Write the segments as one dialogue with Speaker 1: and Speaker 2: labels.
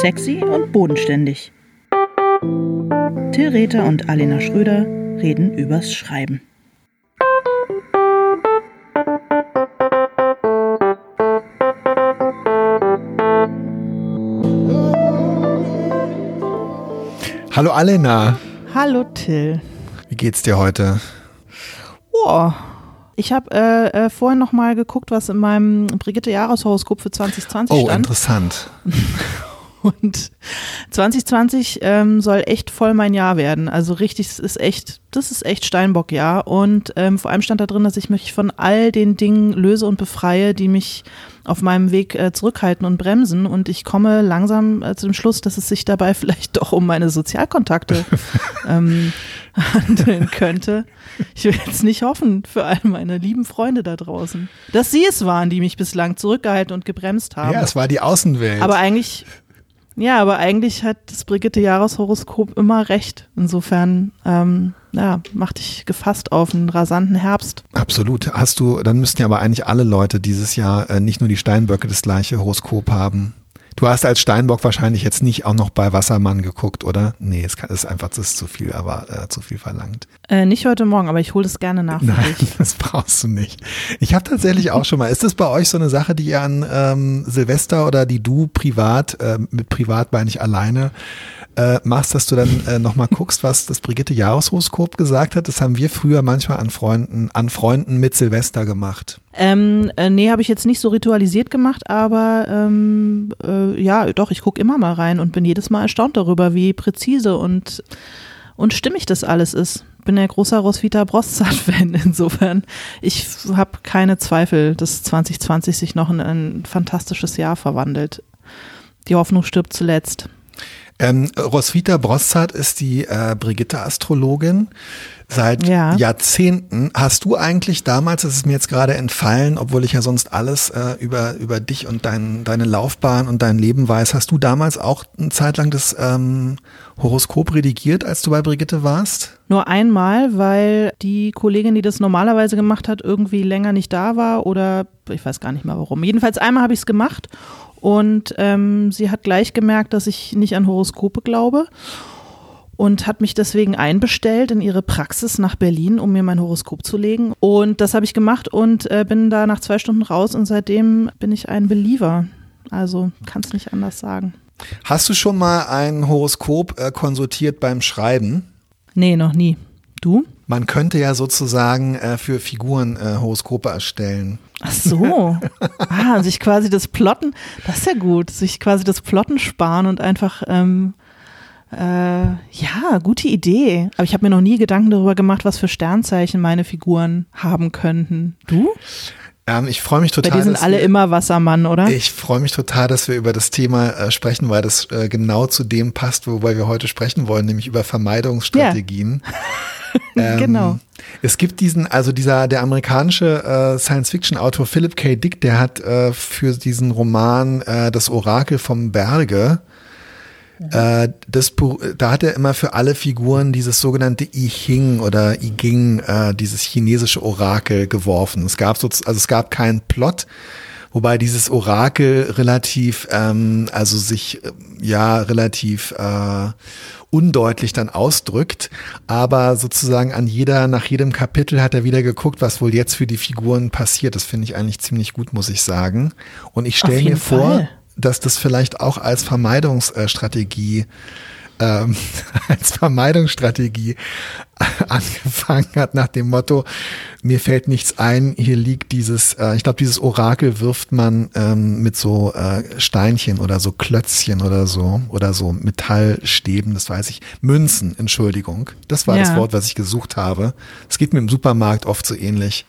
Speaker 1: Sexy und bodenständig. Till Rether und Alena Schröder reden übers Schreiben.
Speaker 2: Hallo Alena.
Speaker 1: Hallo Till.
Speaker 2: Wie geht's dir heute?
Speaker 1: Oh, ich habe äh, äh, vorhin noch mal geguckt, was in meinem Brigitte Jahreshoroskop für 2020
Speaker 2: oh,
Speaker 1: stand.
Speaker 2: Oh, interessant.
Speaker 1: Und 2020 ähm, soll echt voll mein Jahr werden. Also richtig, das ist echt, das ist echt Steinbock-Jahr. Und ähm, vor allem stand da drin, dass ich mich von all den Dingen löse und befreie, die mich auf meinem Weg äh, zurückhalten und bremsen. Und ich komme langsam äh, zu dem Schluss, dass es sich dabei vielleicht doch um meine Sozialkontakte ähm, handeln könnte. Ich will jetzt nicht hoffen für all meine lieben Freunde da draußen, dass sie es waren, die mich bislang zurückgehalten und gebremst haben.
Speaker 2: Ja, es war die Außenwelt.
Speaker 1: Aber eigentlich ja, aber eigentlich hat das Brigitte-Jahreshoroskop immer recht. Insofern, ähm, ja, macht dich gefasst auf einen rasanten Herbst.
Speaker 2: Absolut. Hast du, dann müssten ja aber eigentlich alle Leute dieses Jahr äh, nicht nur die Steinböcke das gleiche Horoskop haben. Du hast als Steinbock wahrscheinlich jetzt nicht auch noch bei Wassermann geguckt, oder? Nee, es ist einfach, das ist zu viel, aber äh, zu viel verlangt.
Speaker 1: Äh, nicht heute Morgen, aber ich hole das gerne nach.
Speaker 2: Nein, das brauchst du nicht. Ich habe tatsächlich auch schon mal, ist das bei euch so eine Sache, die ihr an ähm, Silvester oder die du privat, äh, mit privat meine ich alleine, äh, machst, dass du dann äh, nochmal guckst, was das Brigitte Jahreshoroskop gesagt hat. Das haben wir früher manchmal an Freunden, an Freunden mit Silvester gemacht.
Speaker 1: Ähm, äh, nee, habe ich jetzt nicht so ritualisiert gemacht, aber ähm, äh, ja, doch, ich gucke immer mal rein und bin jedes Mal erstaunt darüber, wie präzise und, und stimmig das alles ist. Bin ja großer Roswitha Broszat-Fan, insofern. Ich habe keine Zweifel, dass 2020 sich noch in ein fantastisches Jahr verwandelt. Die Hoffnung stirbt zuletzt.
Speaker 2: Ähm, Roswitha Broszat ist die äh, Brigitte-Astrologin seit ja. Jahrzehnten. Hast du eigentlich damals, das ist mir jetzt gerade entfallen, obwohl ich ja sonst alles äh, über, über dich und dein, deine Laufbahn und dein Leben weiß, hast du damals auch eine Zeit lang das ähm, Horoskop redigiert, als du bei Brigitte warst?
Speaker 1: Nur einmal, weil die Kollegin, die das normalerweise gemacht hat, irgendwie länger nicht da war oder ich weiß gar nicht mal warum. Jedenfalls einmal habe ich es gemacht und ähm, sie hat gleich gemerkt, dass ich nicht an Horoskope glaube und hat mich deswegen einbestellt in ihre Praxis nach Berlin, um mir mein Horoskop zu legen. Und das habe ich gemacht und äh, bin da nach zwei Stunden raus und seitdem bin ich ein Believer. Also kann es nicht anders sagen.
Speaker 2: Hast du schon mal ein Horoskop äh, konsultiert beim Schreiben?
Speaker 1: Nee, noch nie. Du?
Speaker 2: Man könnte ja sozusagen äh, für Figuren äh, Horoskope erstellen.
Speaker 1: Ach so. Ah, sich quasi das Plotten, das ist ja gut, sich quasi das Plotten sparen und einfach, ähm, äh, ja, gute Idee. Aber ich habe mir noch nie Gedanken darüber gemacht, was für Sternzeichen meine Figuren haben könnten. Du?
Speaker 2: Ähm, ich freue mich total.
Speaker 1: Bei dir sind alle wir, immer Wassermann, oder?
Speaker 2: Ich freue mich total, dass wir über das Thema äh, sprechen, weil das äh, genau zu dem passt, wobei wir heute sprechen wollen, nämlich über Vermeidungsstrategien.
Speaker 1: Ja. ähm, genau.
Speaker 2: Es gibt diesen, also dieser, der amerikanische äh, Science-Fiction-Autor Philip K. Dick, der hat äh, für diesen Roman äh, Das Orakel vom Berge äh, das, da hat er immer für alle Figuren dieses sogenannte I Ching oder I Ging, äh, dieses chinesische Orakel geworfen. Es gab so, also es gab keinen Plot, wobei dieses Orakel relativ, ähm, also sich äh, ja relativ äh, undeutlich dann ausdrückt, aber sozusagen an jeder, nach jedem Kapitel hat er wieder geguckt, was wohl jetzt für die Figuren passiert. Das finde ich eigentlich ziemlich gut, muss ich sagen. Und ich stelle mir vor, Fall dass das vielleicht auch als Vermeidungsstrategie ähm, als Vermeidungsstrategie angefangen hat nach dem Motto, mir fällt nichts ein, hier liegt dieses, äh, ich glaube, dieses Orakel wirft man ähm, mit so äh, Steinchen oder so Klötzchen oder so oder so Metallstäben, das weiß ich, Münzen, Entschuldigung. Das war ja. das Wort, was ich gesucht habe. Es geht mir im Supermarkt oft so ähnlich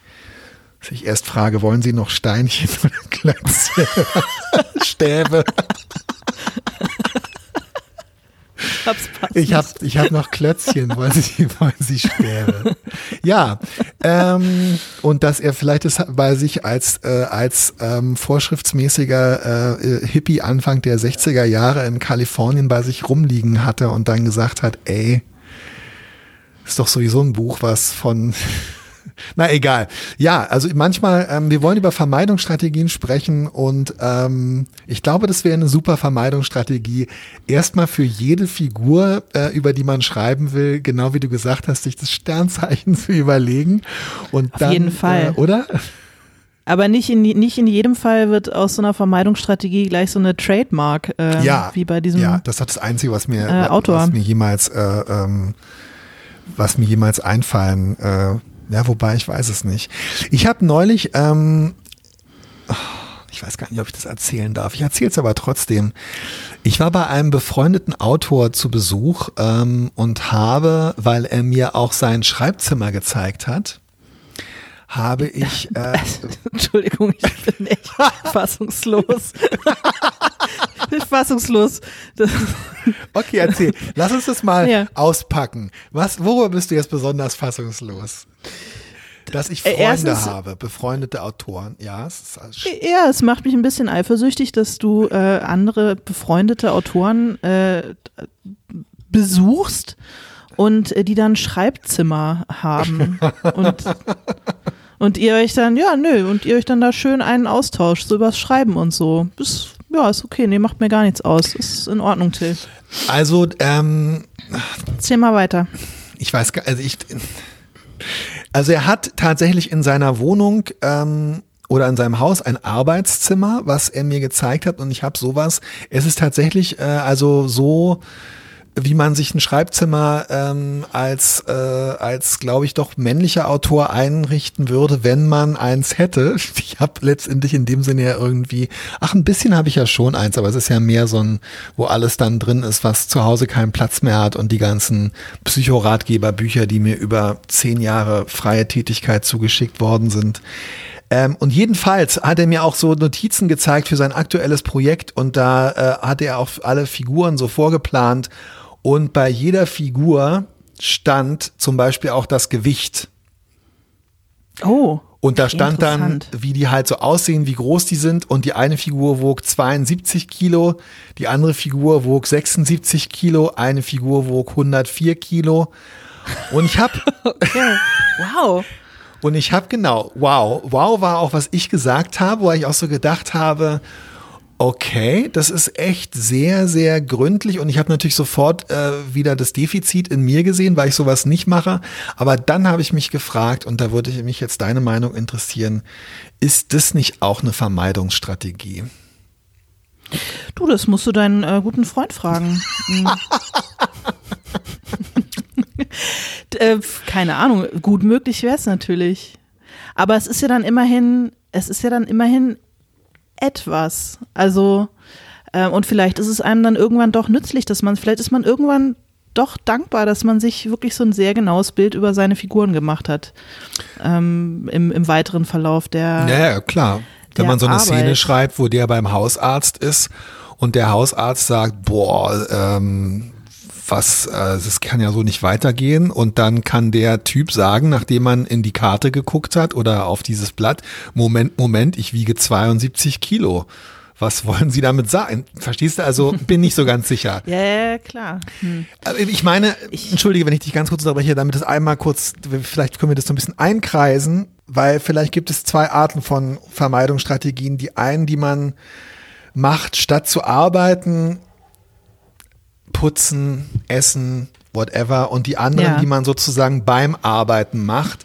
Speaker 2: dass ich erst frage, wollen Sie noch Steinchen oder Klötzchen? Stäbe. Ich habe ich hab noch Klötzchen, wollen Sie, wollen Sie Stäbe? Ja, ähm, und dass er vielleicht es bei sich als, äh, als ähm, vorschriftsmäßiger äh, Hippie Anfang der 60er Jahre in Kalifornien bei sich rumliegen hatte und dann gesagt hat, ey, ist doch sowieso ein Buch, was von Na egal. Ja, also manchmal, ähm, wir wollen über Vermeidungsstrategien sprechen und ähm, ich glaube, das wäre eine super Vermeidungsstrategie. Erstmal für jede Figur, äh, über die man schreiben will, genau wie du gesagt hast, sich das Sternzeichen zu überlegen. Und
Speaker 1: Auf
Speaker 2: dann,
Speaker 1: jeden Fall.
Speaker 2: Äh, oder?
Speaker 1: Aber nicht in, nicht in jedem Fall wird aus so einer Vermeidungsstrategie gleich so eine Trademark, äh,
Speaker 2: ja,
Speaker 1: wie bei diesem.
Speaker 2: Ja, das hat das Einzige, was mir,
Speaker 1: äh,
Speaker 2: was mir jemals, äh, ähm, was mir jemals einfallen. Äh, ja, wobei ich weiß es nicht. Ich habe neulich, ähm, ich weiß gar nicht, ob ich das erzählen darf. Ich erzähle es aber trotzdem. Ich war bei einem befreundeten Autor zu Besuch ähm, und habe, weil er mir auch sein Schreibzimmer gezeigt hat, habe ich. Äh,
Speaker 1: Entschuldigung, ich bin echt fassungslos. ich bin fassungslos. Das
Speaker 2: okay, erzähl. Lass uns das mal
Speaker 1: Ja.
Speaker 2: auspacken. Was, worüber bist du jetzt besonders fassungslos? Dass ich
Speaker 1: Äh,
Speaker 2: Freunde
Speaker 1: erstens-
Speaker 2: habe, befreundete Autoren. Ja, es ist alles
Speaker 1: ja, es macht mich ein bisschen eifersüchtig, dass du äh, andere befreundete Autoren äh, besuchst und äh, die dann Schreibzimmer haben. und, und ihr euch dann, ja, nö, und ihr euch dann da schön einen austauscht, so übers Schreiben und so. Ist, ja, ist okay, nee, macht mir gar nichts aus. Ist in Ordnung, Till.
Speaker 2: Also, ähm,
Speaker 1: Erzähl mal weiter.
Speaker 2: ich weiß gar also ich, also er hat tatsächlich in seiner Wohnung ähm, oder in seinem Haus ein Arbeitszimmer, was er mir gezeigt hat und ich habe sowas. Es ist tatsächlich äh, also so wie man sich ein Schreibzimmer ähm, als, äh, als glaube ich, doch männlicher Autor einrichten würde, wenn man eins hätte. Ich habe letztendlich in dem Sinne ja irgendwie, ach, ein bisschen habe ich ja schon eins, aber es ist ja mehr so ein, wo alles dann drin ist, was zu Hause keinen Platz mehr hat und die ganzen Psychoratgeberbücher, die mir über zehn Jahre freie Tätigkeit zugeschickt worden sind. Ähm, und jedenfalls hat er mir auch so Notizen gezeigt für sein aktuelles Projekt und da äh, hat er auch alle Figuren so vorgeplant und bei jeder Figur stand zum Beispiel auch das Gewicht.
Speaker 1: Oh.
Speaker 2: Und da stand dann, wie die halt so aussehen, wie groß die sind. Und die eine Figur wog 72 Kilo, die andere Figur wog 76 Kilo, eine Figur wog 104 Kilo. Und ich habe
Speaker 1: Okay. Wow.
Speaker 2: Und ich habe genau, wow, wow war auch, was ich gesagt habe, wo ich auch so gedacht habe, okay, das ist echt sehr, sehr gründlich und ich habe natürlich sofort äh, wieder das Defizit in mir gesehen, weil ich sowas nicht mache. Aber dann habe ich mich gefragt, und da würde ich mich jetzt deine Meinung interessieren, ist das nicht auch eine Vermeidungsstrategie?
Speaker 1: Du, das musst du deinen äh, guten Freund fragen. Hm. D- äh, keine Ahnung, gut möglich wäre es natürlich. Aber es ist ja dann immerhin, es ist ja dann immerhin etwas. Also, äh, und vielleicht ist es einem dann irgendwann doch nützlich, dass man, vielleicht ist man irgendwann doch dankbar, dass man sich wirklich so ein sehr genaues Bild über seine Figuren gemacht hat. Ähm, im, Im weiteren Verlauf der.
Speaker 2: Ja, ja, klar. Wenn man so eine
Speaker 1: Arbeit.
Speaker 2: Szene schreibt, wo der beim Hausarzt ist und der Hausarzt sagt, boah, ähm, was, äh, das kann ja so nicht weitergehen. Und dann kann der Typ sagen, nachdem man in die Karte geguckt hat oder auf dieses Blatt, Moment, Moment, ich wiege 72 Kilo. Was wollen Sie damit sagen? Verstehst du? Also bin nicht so ganz sicher.
Speaker 1: Ja, ja, klar. Hm.
Speaker 2: Aber Ich meine, entschuldige, wenn ich dich ganz kurz unterbreche, damit es einmal kurz, vielleicht können wir das so ein bisschen einkreisen, weil vielleicht gibt es zwei Arten von Vermeidungsstrategien. Die einen, die man macht, statt zu arbeiten, putzen, essen, whatever, und die anderen,
Speaker 1: Ja.
Speaker 2: die man sozusagen beim Arbeiten macht.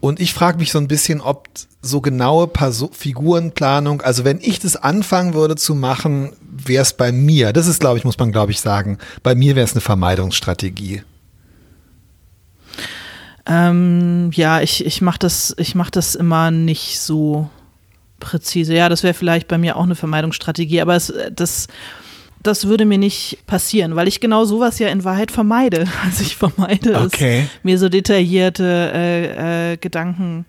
Speaker 2: Und ich frage mich so ein bisschen, ob so genaue Perso Figurenplanung, also wenn ich das anfangen würde zu machen, wäre es bei mir, das ist, glaube ich, muss man, glaube ich, sagen, bei mir wäre es eine Vermeidungsstrategie.
Speaker 1: Ähm, ja, ich, ich mache das, ich mach das immer nicht so präzise. Ja, das wäre vielleicht bei mir auch eine Vermeidungsstrategie, aber es, das, das würde mir nicht passieren, weil ich genau sowas ja in Wahrheit vermeide. Also ich vermeide
Speaker 2: Okay.
Speaker 1: es, mir so detaillierte äh, äh, Gedanken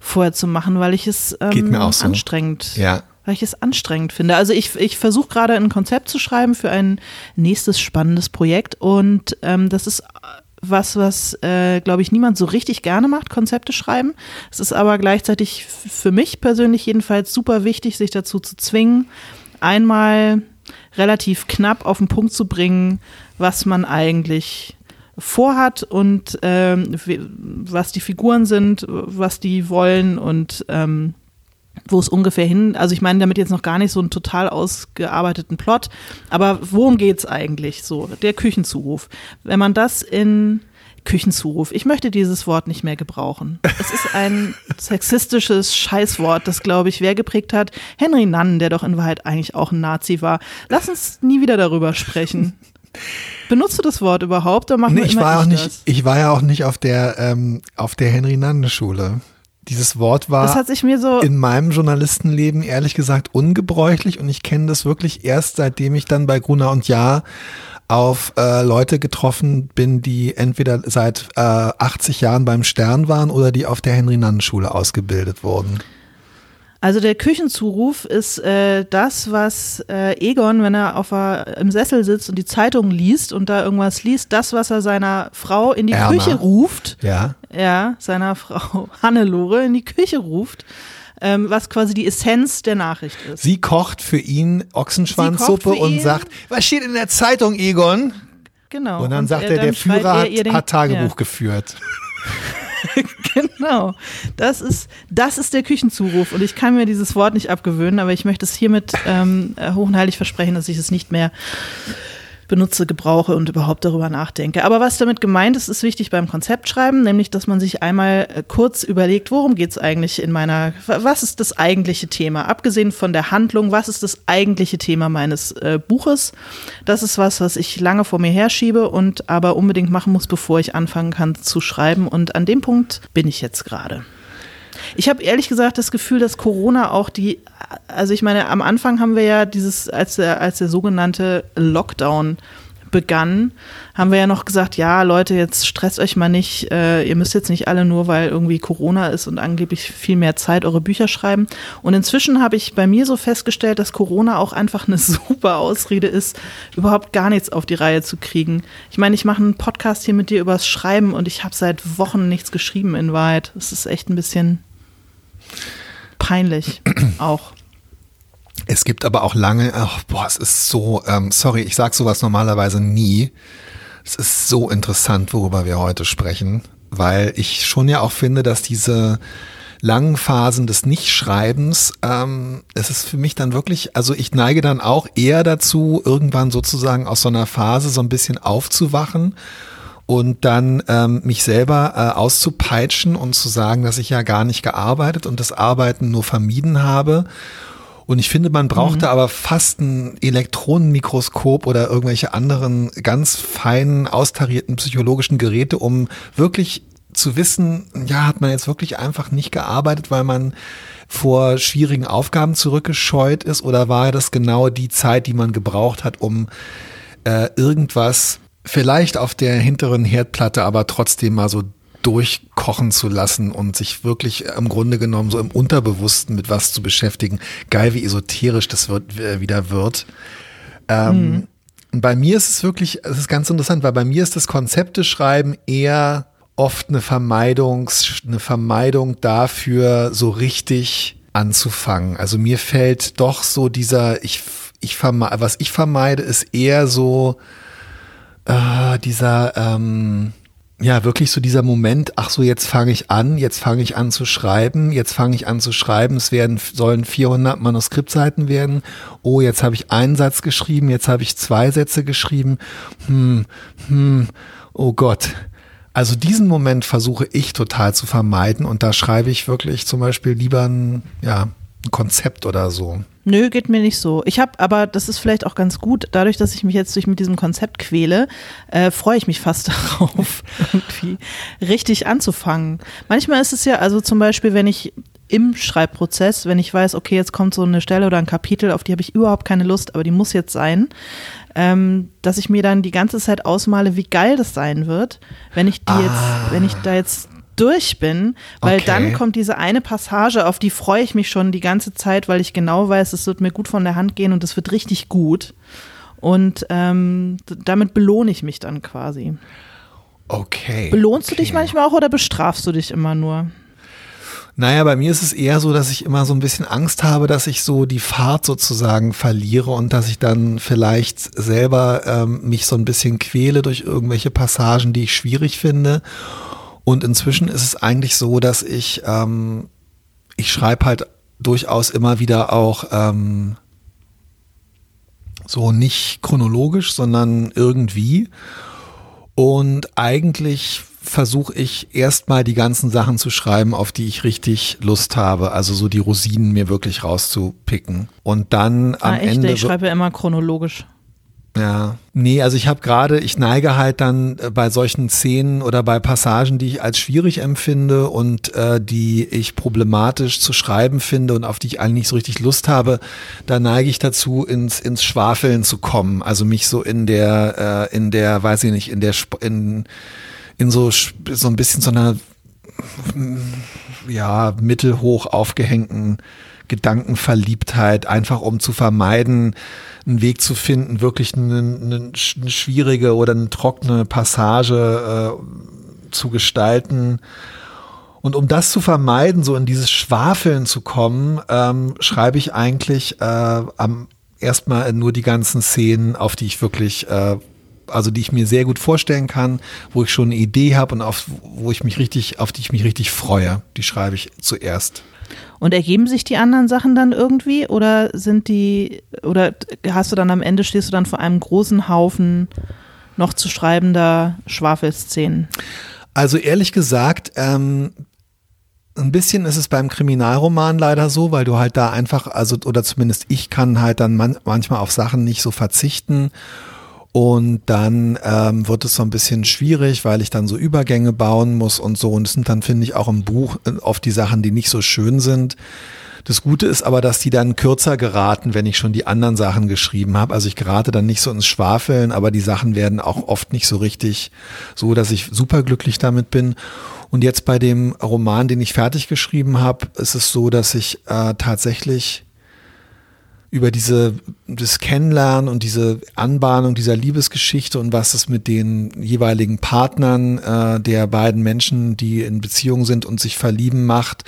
Speaker 1: vorher zu machen, weil ich es ähm,
Speaker 2: Geht mir auch so.
Speaker 1: anstrengend
Speaker 2: Ja.
Speaker 1: weil ich es anstrengend finde. Also ich, ich versuche gerade ein Konzept zu schreiben für ein nächstes spannendes Projekt und ähm, das ist was, was, äh, glaube ich, niemand so richtig gerne macht, Konzepte schreiben. Es ist aber gleichzeitig für mich persönlich jedenfalls super wichtig, sich dazu zu zwingen, einmal relativ knapp auf den Punkt zu bringen, was man eigentlich vorhat und ähm, was die Figuren sind, was die wollen und ähm, wo es ungefähr hin, also ich meine damit jetzt noch gar nicht so einen total ausgearbeiteten Plot, aber worum geht es eigentlich so? Der Küchenzuruf. Wenn man das in Küchenzuruf. Ich möchte dieses Wort nicht mehr gebrauchen. Es ist ein sexistisches Scheißwort, das, glaube ich, wer geprägt hat? Henry Nunn, der doch in Wahrheit eigentlich auch ein Nazi war. Lass uns nie wieder darüber sprechen. Benutzt du das Wort überhaupt? Oder nee,
Speaker 2: ich war auch nicht. Das? Ich war ja auch nicht auf der ähm, auf der Henry Nunn Schule. Dieses Wort war
Speaker 1: so
Speaker 2: in meinem Journalistenleben ehrlich gesagt ungebräuchlich und ich kenne das wirklich erst seitdem ich dann bei Gruner und Jahr auf äh, Leute getroffen bin, die entweder seit äh, 80 Jahren beim Stern waren oder die auf der Henry-Nannen-Schule ausgebildet wurden.
Speaker 1: Also der Küchenzuruf ist äh, das, was äh, Egon, wenn er auf a, im Sessel sitzt und die Zeitung liest und da irgendwas liest, das, was er seiner Frau in die Erna. Küche ruft.
Speaker 2: Ja.
Speaker 1: Ja, seiner Frau Hannelore in die Küche ruft ähm, was quasi die Essenz der Nachricht ist.
Speaker 2: Sie kocht für ihn Ochsenschwanzsuppe und ihn. sagt, was steht in der Zeitung, Egon?
Speaker 1: Genau.
Speaker 2: Und dann und sagt er, der Führer hat, den, hat, Tagebuch ja. geführt.
Speaker 1: genau. Das ist, das ist der Küchenzuruf. Und ich kann mir dieses Wort nicht abgewöhnen, aber ich möchte es hiermit ähm, hoch und heilig versprechen, dass ich es nicht mehr benutze, gebrauche und überhaupt darüber nachdenke. Aber was damit gemeint ist, ist wichtig beim Konzeptschreiben, nämlich, dass man sich einmal äh, kurz überlegt, worum geht es eigentlich in meiner, was ist das eigentliche Thema? Abgesehen von der Handlung, was ist das eigentliche Thema meines äh, Buches? Das ist was, was ich lange vor mir herschiebe und aber unbedingt machen muss, bevor ich anfangen kann zu schreiben. Und an dem Punkt bin ich jetzt gerade. Ich habe ehrlich gesagt das Gefühl, dass Corona auch die, also ich meine, am Anfang haben wir ja dieses, als der, als der sogenannte Lockdown begann, haben wir ja noch gesagt, ja, Leute, jetzt stresst euch mal nicht, äh, ihr müsst jetzt nicht alle nur, weil irgendwie Corona ist und angeblich viel mehr Zeit eure Bücher schreiben. Und inzwischen habe ich bei mir so festgestellt, dass Corona auch einfach eine super Ausrede ist, überhaupt gar nichts auf die Reihe zu kriegen. Ich meine, ich mache einen Podcast hier mit dir übers Schreiben und ich habe seit Wochen nichts geschrieben in Wahrheit. Es ist echt ein bisschen peinlich auch.
Speaker 2: Es gibt aber auch lange, ach, boah, es ist so, ähm, sorry, ich sage sowas normalerweise nie. Es ist so interessant, worüber wir heute sprechen, weil ich schon ja auch finde, dass diese langen Phasen des Nichtschreibens, ähm, es ist für mich dann wirklich, also ich neige dann auch eher dazu, irgendwann sozusagen aus so einer Phase so ein bisschen aufzuwachen und dann ähm, mich selber äh, auszupeitschen und zu sagen, dass ich ja gar nicht gearbeitet und das Arbeiten nur vermieden habe. Und ich finde, man brauchte mhm. aber fast ein Elektronenmikroskop oder irgendwelche anderen ganz feinen, austarierten psychologischen Geräte, um wirklich zu wissen, ja, hat man jetzt wirklich einfach nicht gearbeitet, weil man vor schwierigen Aufgaben zurückgescheut ist oder war das genau die Zeit, die man gebraucht hat, um äh, irgendwas vielleicht auf der hinteren Herdplatte aber trotzdem mal so durchkochen zu lassen und sich wirklich im Grunde genommen so im Unterbewussten mit was zu beschäftigen. Geil, wie esoterisch das wird, äh, wieder wird. Ähm, mhm. Und bei mir ist es wirklich, es ist ganz interessant, weil bei mir ist das Konzepte schreiben eher oft eine Vermeidungs, eine Vermeidung dafür, so richtig anzufangen. Also mir fällt doch so dieser, ich, ich vermeide, was ich vermeide, ist eher so, äh, dieser, ähm, ja, wirklich so dieser Moment, ach so, jetzt fange ich an, jetzt fange ich an zu schreiben, jetzt fange ich an zu schreiben, es werden, sollen 400 Manuskriptseiten werden, oh, jetzt habe ich einen Satz geschrieben, jetzt habe ich zwei Sätze geschrieben, hm, hm, oh Gott. Also diesen Moment versuche ich total zu vermeiden und da schreibe ich wirklich zum Beispiel lieber ein, ja, ein Konzept oder so.
Speaker 1: Nö, geht mir nicht so. Ich habe, aber das ist vielleicht auch ganz gut, dadurch, dass ich mich jetzt durch mit diesem Konzept quäle, äh, freue ich mich fast darauf, irgendwie richtig anzufangen. Manchmal ist es ja, also zum Beispiel, wenn ich im Schreibprozess, wenn ich weiß, okay, jetzt kommt so eine Stelle oder ein Kapitel, auf die habe ich überhaupt keine Lust, aber die muss jetzt sein, ähm, dass ich mir dann die ganze Zeit ausmale, wie geil das sein wird, wenn ich die ah. jetzt, wenn ich da jetzt durch bin, weil okay. dann kommt diese eine Passage, auf die freue ich mich schon die ganze Zeit, weil ich genau weiß, es wird mir gut von der Hand gehen und es wird richtig gut. Und ähm, damit belohne ich mich dann quasi.
Speaker 2: Okay.
Speaker 1: Belohnst
Speaker 2: okay.
Speaker 1: du dich manchmal auch oder bestrafst du dich immer nur?
Speaker 2: Naja, bei mir ist es eher so, dass ich immer so ein bisschen Angst habe, dass ich so die Fahrt sozusagen verliere und dass ich dann vielleicht selber ähm, mich so ein bisschen quäle durch irgendwelche Passagen, die ich schwierig finde. Und inzwischen ist es eigentlich so, dass ich, ähm, ich schreibe halt durchaus immer wieder auch ähm, so nicht chronologisch, sondern irgendwie. Und eigentlich versuche ich erstmal die ganzen Sachen zu schreiben, auf die ich richtig Lust habe. Also so die Rosinen mir wirklich rauszupicken. Und dann am
Speaker 1: ah, echt?
Speaker 2: Ende.
Speaker 1: Ich schreibe ja immer chronologisch.
Speaker 2: Ja, nee, also ich habe gerade, ich neige halt dann äh, bei solchen Szenen oder bei Passagen, die ich als schwierig empfinde und äh, die ich problematisch zu schreiben finde und auf die ich eigentlich nicht so richtig Lust habe, da neige ich dazu, ins, ins Schwafeln zu kommen. Also mich so in der, äh, in der, weiß ich nicht, in der, in, in so, so ein bisschen so einer, ja, mittelhoch aufgehängten Gedankenverliebtheit, einfach um zu vermeiden, einen Weg zu finden, wirklich eine, eine, schwierige oder eine trockene Passage äh, zu gestalten. Und um das zu vermeiden, so in dieses Schwafeln zu kommen, ähm, schreibe ich eigentlich äh, am erstmal nur die ganzen Szenen, auf die ich wirklich, äh, also die ich mir sehr gut vorstellen kann, wo ich schon eine Idee habe und auf, wo ich mich richtig, auf die ich mich richtig freue. Die schreibe ich zuerst.
Speaker 1: Und ergeben sich die anderen Sachen dann irgendwie oder sind die, oder hast du dann am Ende, stehst du dann vor einem großen Haufen noch zu schreibender Schwafelszenen?
Speaker 2: Also ehrlich gesagt, ähm, ein bisschen ist es beim Kriminalroman leider so, weil du halt da einfach, also oder zumindest ich kann halt dann man, manchmal auf Sachen nicht so verzichten und dann ähm, wird es so ein bisschen schwierig, weil ich dann so Übergänge bauen muss und so. Und es sind dann, finde ich, auch im Buch äh, oft die Sachen, die nicht so schön sind. Das Gute ist aber, dass die dann kürzer geraten, wenn ich schon die anderen Sachen geschrieben habe. Also ich gerate dann nicht so ins Schwafeln, aber die Sachen werden auch oft nicht so richtig so, dass ich superglücklich damit bin. Und jetzt bei dem Roman, den ich fertig geschrieben habe, ist es so, dass ich äh, tatsächlich über diese, das Kennenlernen und diese Anbahnung dieser Liebesgeschichte und was es mit den jeweiligen Partnern äh, der beiden Menschen, die in Beziehung sind und sich verlieben macht,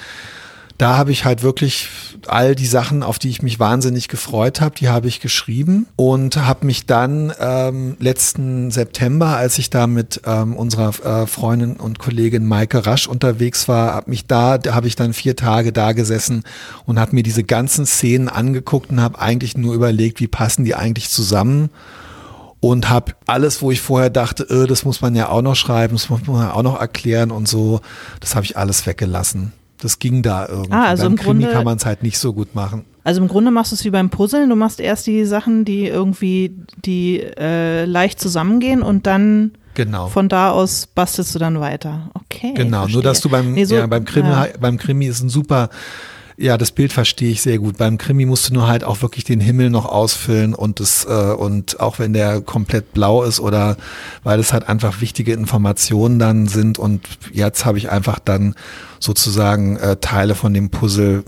Speaker 2: da habe ich halt wirklich all die Sachen, auf die ich mich wahnsinnig gefreut habe, die habe ich geschrieben und habe mich dann ähm, letzten September, als ich da mit ähm, unserer äh, Freundin und Kollegin Maike Rasch unterwegs war, habe mich da, da habe ich dann vier Tage da gesessen und habe mir diese ganzen Szenen angeguckt und habe eigentlich nur überlegt, wie passen die eigentlich zusammen und habe alles, wo ich vorher dachte, äh, das muss man ja auch noch schreiben, das muss man ja auch noch erklären und so, das habe ich alles weggelassen. Das ging da irgendwie.
Speaker 1: Ah, also
Speaker 2: beim
Speaker 1: im
Speaker 2: Krimi
Speaker 1: Grunde,
Speaker 2: kann man es halt nicht so gut machen.
Speaker 1: Also im Grunde machst du es wie beim Puzzeln. Du machst erst die Sachen, die irgendwie, die äh, leicht zusammengehen und dann
Speaker 2: Genau.
Speaker 1: von da aus bastelst du dann weiter. Okay.
Speaker 2: Genau,
Speaker 1: verstehe.
Speaker 2: nur dass du beim,
Speaker 1: Nee, so-
Speaker 2: ja, beim Krimi,
Speaker 1: ja.
Speaker 2: beim Krimi ist ein super, ja, das Bild verstehe ich sehr gut. Beim Krimi musst du nur halt auch wirklich den Himmel noch ausfüllen und das, äh, und auch wenn der komplett blau ist oder weil es halt einfach wichtige Informationen dann sind und jetzt habe ich einfach dann sozusagen äh, Teile von dem Puzzle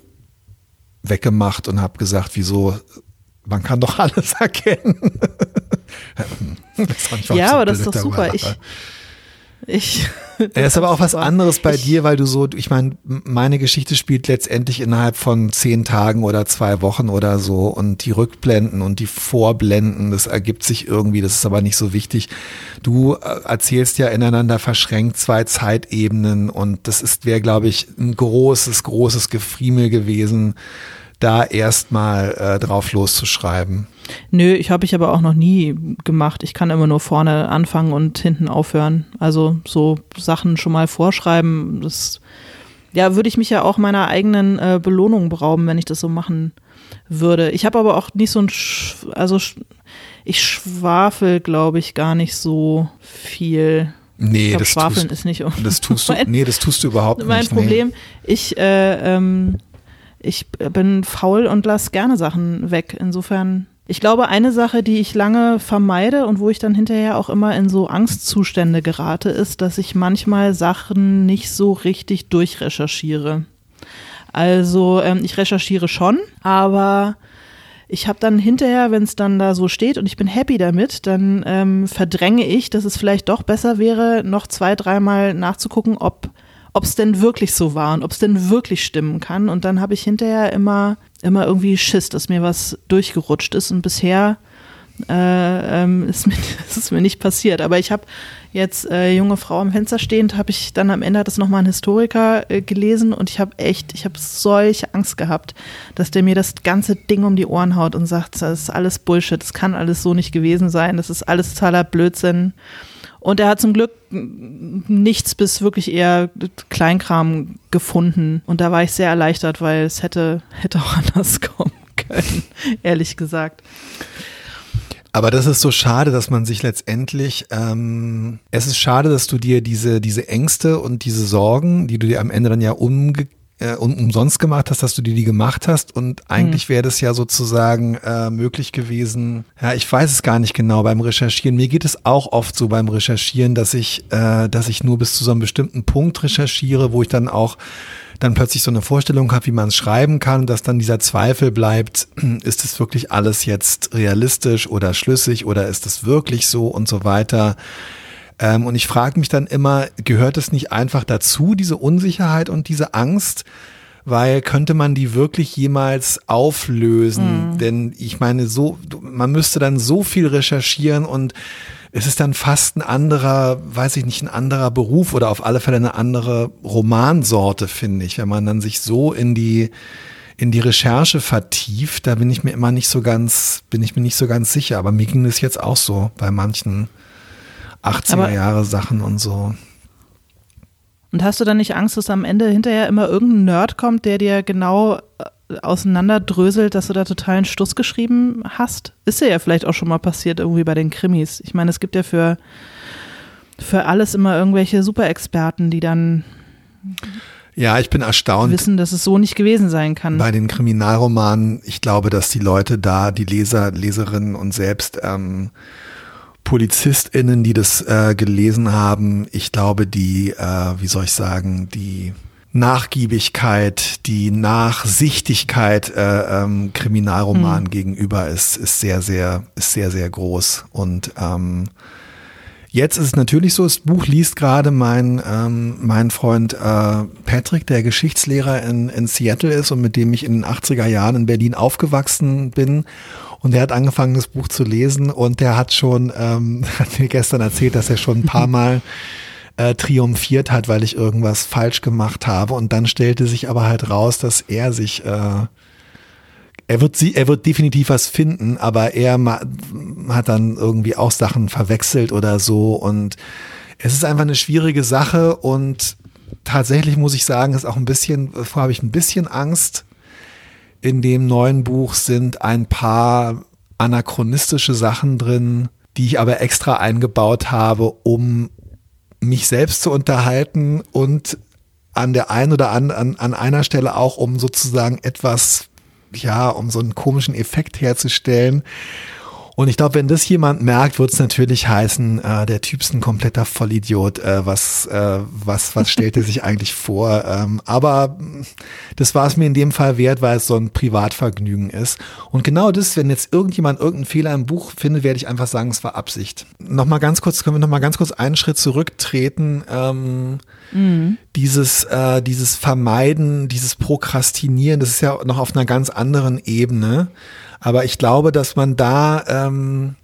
Speaker 2: weggemacht und habe gesagt, wieso, man kann doch alles erkennen.
Speaker 1: Ja, aber das ist doch super. Ich. Ich,
Speaker 2: Ja, ist aber auch was anderes bei
Speaker 1: ich,
Speaker 2: dir, weil du so, ich meine, meine Geschichte spielt letztendlich innerhalb von zehn Tagen oder zwei Wochen oder so und die Rückblenden und die Vorblenden, das ergibt sich irgendwie, das ist aber nicht so wichtig. Du äh, erzählst ja ineinander verschränkt zwei Zeitebenen und das ist, wäre, glaube ich, ein großes, großes Gefriemel gewesen, da erstmal äh, drauf loszuschreiben.
Speaker 1: Nö, ich habe ich aber auch noch nie gemacht. Ich kann immer nur vorne anfangen und hinten aufhören. Also so Sachen schon mal vorschreiben, das ja, würde ich mich ja auch meiner eigenen äh, Belohnung berauben, wenn ich das so machen würde. Ich habe aber auch nicht so ein, Sch also sch ich schwafel, glaube ich, gar nicht so viel.
Speaker 2: Nee,
Speaker 1: Ich glaube,
Speaker 2: das
Speaker 1: Schwafeln
Speaker 2: tust,
Speaker 1: ist nicht
Speaker 2: das tust du,
Speaker 1: mein,
Speaker 2: nee, das tust du überhaupt
Speaker 1: mein
Speaker 2: nicht. nee.
Speaker 1: Problem. Ich, äh, ähm, ich bin faul und lasse gerne Sachen weg. Insofern, ich glaube, eine Sache, die ich lange vermeide und wo ich dann hinterher auch immer in so Angstzustände gerate, ist, dass ich manchmal Sachen nicht so richtig durchrecherchiere. Also ähm, ich recherchiere schon, aber ich habe dann hinterher, wenn es dann da so steht und ich bin happy damit, dann ähm, verdränge ich, dass es vielleicht doch besser wäre, noch zwei, dreimal nachzugucken, ob, ob es denn wirklich so war und ob es denn wirklich stimmen kann. Und dann habe ich hinterher immer, immer irgendwie Schiss, dass mir was durchgerutscht ist. Und bisher äh, ähm, ist, mir, ist es mir nicht passiert. Aber ich habe jetzt äh, junge Frau am Fenster stehend, habe ich dann am Ende es nochmal ein Historiker äh, gelesen und ich habe echt, ich habe solche Angst gehabt, dass der mir das ganze Ding um die Ohren haut und sagt, das ist alles Bullshit, das kann alles so nicht gewesen sein, das ist alles totaler Blödsinn. Und er hat zum Glück nichts bis wirklich eher Kleinkram gefunden. Und da war ich sehr erleichtert, weil es hätte, hätte auch anders kommen können, ehrlich gesagt.
Speaker 2: Aber das ist so schade, dass man sich letztendlich, ähm, es ist schade, dass du dir diese, diese Ängste und diese Sorgen, die du dir am Ende dann ja umge äh, um, umsonst gemacht hast, dass du dir die gemacht hast und eigentlich mhm. wäre das ja sozusagen äh, möglich gewesen. Ja, ich weiß es gar nicht genau beim Recherchieren. Mir geht es auch oft so beim Recherchieren, dass ich, äh, dass ich nur bis zu so einem bestimmten Punkt recherchiere, wo ich dann auch dann plötzlich so eine Vorstellung habe, wie man es schreiben kann, dass dann dieser Zweifel bleibt, ist es wirklich alles jetzt realistisch oder schlüssig oder ist es wirklich so und so weiter. Ähm, und ich frage mich dann immer, gehört es nicht einfach dazu, diese Unsicherheit und diese Angst? Weil könnte man die wirklich jemals auflösen? Mhm. Denn ich meine, so, man müsste dann so viel recherchieren und es ist dann fast ein anderer, weiß ich nicht, ein anderer Beruf oder auf alle Fälle eine andere Romansorte, finde ich, wenn man dann sich so in die, in die Recherche vertieft, da bin ich mir immer nicht so ganz, bin ich mir nicht so ganz sicher. Aber mir ging das jetzt auch so bei manchen 80er Jahre Sachen und so.
Speaker 1: Und hast du dann nicht Angst, dass am Ende hinterher immer irgendein Nerd kommt, der dir genau äh, auseinanderdröselt, dass du da totalen Stuss geschrieben hast? Ist dir ja vielleicht auch schon mal passiert irgendwie bei den Krimis. Ich meine, es gibt ja für, für alles immer irgendwelche Superexperten, die dann
Speaker 2: ja, ich bin erstaunt.
Speaker 1: Wissen, dass es so nicht gewesen sein kann.
Speaker 2: Bei den Kriminalromanen, ich glaube, dass die Leute da, die Leser, Leserinnen und selbst ähm, PolizistInnen, die das äh, gelesen haben, ich glaube, die, äh, wie soll ich sagen, die Nachgiebigkeit, die Nachsichtigkeit äh, ähm, Kriminalroman mhm. gegenüber ist, ist sehr, sehr, ist sehr, sehr groß. Und ähm, jetzt ist es natürlich so, das Buch liest gerade mein, ähm, mein Freund äh, Patrick, der Geschichtslehrer in, in Seattle ist und mit dem ich in den 80er Jahren in Berlin aufgewachsen bin. Und er hat angefangen, das Buch zu lesen und der hat schon, ähm, hat mir gestern erzählt, dass er schon ein paar Mal äh, triumphiert hat, weil ich irgendwas falsch gemacht habe. Und dann stellte sich aber halt raus, dass er sich, äh, er wird sie, er wird definitiv was finden, aber er hat dann irgendwie auch Sachen verwechselt oder so. Und es ist einfach eine schwierige Sache und tatsächlich muss ich sagen, ist auch ein bisschen, vorher habe ich ein bisschen Angst, in dem neuen Buch sind ein paar anachronistische Sachen drin, die ich aber extra eingebaut habe, um mich selbst zu unterhalten und an der einen oder an, an, an einer Stelle auch, um sozusagen etwas, ja, um so einen komischen Effekt herzustellen. Und ich glaube, wenn das jemand merkt, wird es natürlich heißen, äh, der Typ ist ein kompletter Vollidiot. Äh, was, äh, was, was stellt er sich eigentlich vor? Ähm, aber das war es mir in dem Fall wert, weil es so ein Privatvergnügen ist. Und genau das, wenn jetzt irgendjemand irgendeinen Fehler im Buch findet, werde ich einfach sagen, es war Absicht. Nochmal ganz kurz, können wir nochmal ganz kurz einen Schritt zurücktreten. Ähm, mhm. Dieses, äh, dieses Vermeiden, dieses Prokrastinieren, das ist ja noch auf einer ganz anderen Ebene. Aber ich glaube, dass man da, ähm,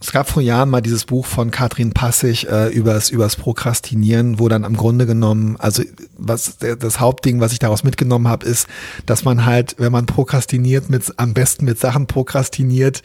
Speaker 2: es gab vor Jahren mal dieses Buch von Katrin Passig äh, übers, übers Prokrastinieren, wo dann im Grunde genommen, also was das Hauptding, was ich daraus mitgenommen habe, ist, dass man halt, wenn man prokrastiniert, mit am besten mit Sachen prokrastiniert,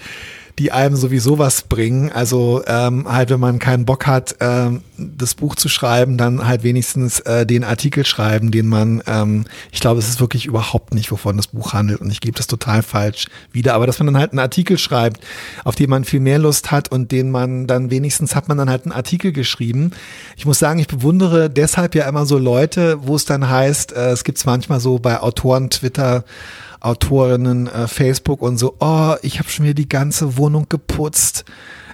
Speaker 2: die einem sowieso was bringen. Also ähm, halt, wenn man keinen Bock hat, ähm, das Buch zu schreiben, dann halt wenigstens äh, den Artikel schreiben, den man, ähm, ich glaube, es ist wirklich überhaupt nicht, wovon das Buch handelt und ich gebe das total falsch wieder. Aber dass man dann halt einen Artikel schreibt, auf den man viel mehr Lust hat und den man dann wenigstens hat man dann halt einen Artikel geschrieben. Ich muss sagen, ich bewundere deshalb ja immer so Leute, wo es dann heißt, äh, es gibt es manchmal so bei Autoren Twitter, Autorinnen äh, Facebook und so, oh, ich habe schon wieder die ganze Wohnung geputzt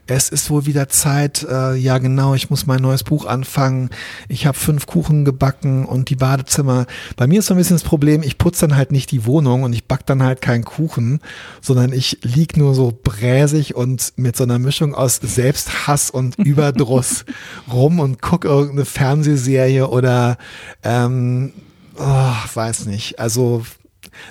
Speaker 2: es ist wohl wieder Zeit, äh, ja genau, ich muss mein neues Buch anfangen, ich habe fünf Kuchen gebacken und die Badezimmer. Bei mir ist so ein bisschen das Problem, ich putze dann halt nicht die Wohnung und ich back dann halt keinen Kuchen, sondern ich lieg nur so bräsig und mit so einer Mischung aus Selbsthass und Überdruss rum und guck irgendeine Fernsehserie oder ähm, oh, weiß nicht. Also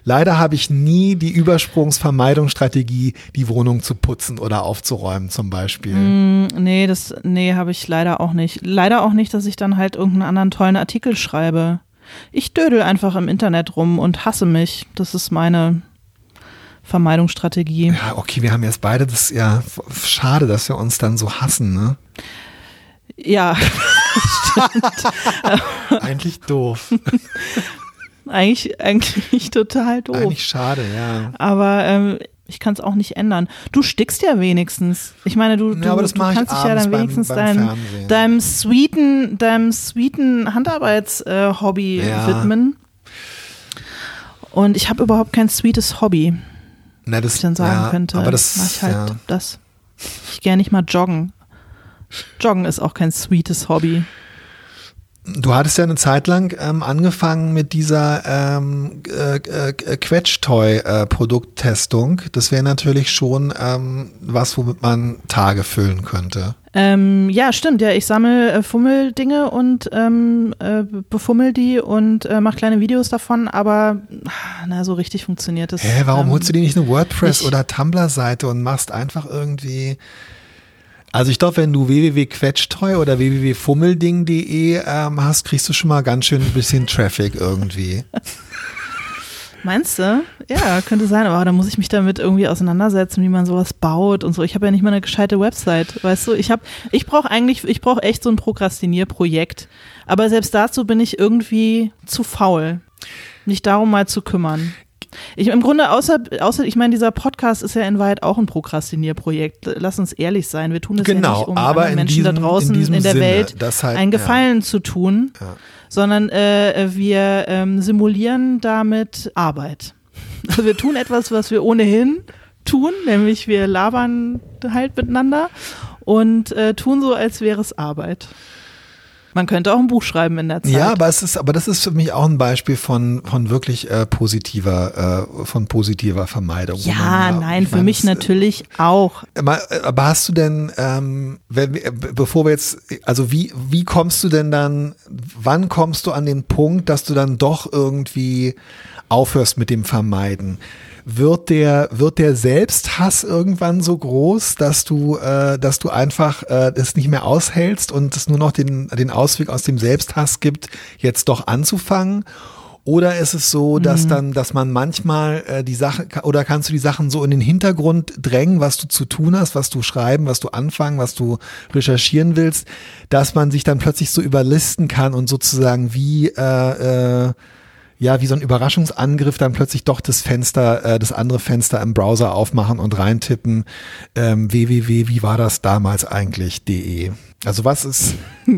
Speaker 2: Leider habe ich nie die Übersprungsvermeidungsstrategie, die Wohnung zu putzen oder aufzuräumen zum Beispiel.
Speaker 1: Mm, nee, das, nee, habe ich leider auch nicht. Leider auch nicht, dass ich dann halt irgendeinen anderen tollen Artikel schreibe. Ich dödel einfach im Internet rum und hasse mich. Das ist meine Vermeidungsstrategie.
Speaker 2: Ja, okay, wir haben jetzt beide das, ja, schade, dass wir uns dann so hassen, ne?
Speaker 1: Ja,
Speaker 2: Eigentlich doof.
Speaker 1: eigentlich, eigentlich total doof.
Speaker 2: Eigentlich schade, ja.
Speaker 1: Aber ähm, ich kann es auch nicht ändern. Du stickst ja wenigstens. Ich meine, du,
Speaker 2: Ja,
Speaker 1: du
Speaker 2: mache ich
Speaker 1: kannst dich ja dann wenigstens
Speaker 2: beim, beim
Speaker 1: deinem, deinem sweeten, deinem sweeten Handarbeits-Hobby
Speaker 2: Ja.
Speaker 1: widmen. Und ich habe überhaupt kein sweetes Hobby,
Speaker 2: Na, das,
Speaker 1: was ich dann sagen
Speaker 2: ja,
Speaker 1: könnte.
Speaker 2: Aber das,
Speaker 1: Mach ich halt das. Ich gehe nicht mal joggen. Joggen ist auch kein sweetes Hobby.
Speaker 2: Du hattest ja eine Zeit lang ähm, angefangen mit dieser ähm, äh, äh, Quetschtoy-Produkttestung. das wäre natürlich schon ähm, was, womit man Tage füllen könnte.
Speaker 1: Ähm, ja, stimmt. Ja, ich sammle äh, Fummeldinge und ähm, äh, befummel die und äh, mache kleine Videos davon, aber na, so richtig funktioniert das.
Speaker 2: Hä, warum
Speaker 1: ähm,
Speaker 2: holst du dir nicht eine WordPress- oder Tumblr-Seite und machst einfach irgendwie. Also ich glaube, wenn du www.quetschtoy oder www.fummelding.de ähm, hast, kriegst du schon mal ganz schön ein bisschen Traffic irgendwie.
Speaker 1: Meinst du? Ja, könnte sein, aber da muss ich mich damit irgendwie auseinandersetzen, wie man sowas baut und so. Ich habe ja nicht mal eine gescheite Website, weißt du? Ich habe, ich brauche eigentlich, ich brauche echt so ein Prokrastinierprojekt. Aber selbst dazu bin ich irgendwie zu faul, mich darum mal zu kümmern. Ich im Grunde außer, außer ich meine, dieser Podcast ist ja in Wahrheit auch ein Prokrastinierprojekt. Lass uns ehrlich sein. Wir tun es ja
Speaker 2: Genau,
Speaker 1: nicht, um
Speaker 2: aber
Speaker 1: Menschen da
Speaker 2: diesem-
Speaker 1: draußen
Speaker 2: in
Speaker 1: in, der
Speaker 2: Sinne,
Speaker 1: Welt
Speaker 2: halt-
Speaker 1: einen Gefallen zu tun,
Speaker 2: Ja.
Speaker 1: sondern äh, wir ähm, simulieren damit Arbeit. Also wir tun etwas, was wir ohnehin tun, nämlich wir labern halt miteinander und äh, tun so, als wäre es Arbeit. Man könnte auch ein Buch schreiben in der Zeit.
Speaker 2: Ja, aber es ist, aber das ist für mich auch ein Beispiel von, von wirklich äh, positiver, äh, von positiver Vermeidung.
Speaker 1: ja,
Speaker 2: man,
Speaker 1: nein,
Speaker 2: ich
Speaker 1: für
Speaker 2: meine,
Speaker 1: mich
Speaker 2: es-
Speaker 1: natürlich auch.
Speaker 2: Aber, hast du denn, ähm, wenn, wir- bevor wir jetzt, also wie, wie kommst du denn dann, wann kommst du an den Punkt, dass du dann doch irgendwie aufhörst mit dem Vermeiden? Wird der, wird der Selbsthass irgendwann so groß, dass du, äh, dass du einfach äh, es nicht mehr aushältst und es nur noch den, den Ausweg aus dem Selbsthass gibt, jetzt doch anzufangen? Oder ist es so, dass dann, dass man manchmal äh, die Sache oder kannst du die Sachen so in den Hintergrund drängen, was du zu tun hast, was du schreiben, was du anfangen, was du recherchieren willst, dass man sich dann plötzlich so überlisten kann und sozusagen wie äh, äh, ja wie so ein Überraschungsangriff dann plötzlich doch das Fenster, äh, das andere Fenster im Browser aufmachen und reintippen ähm, www wie war das damals eigentlich.de. Also was ist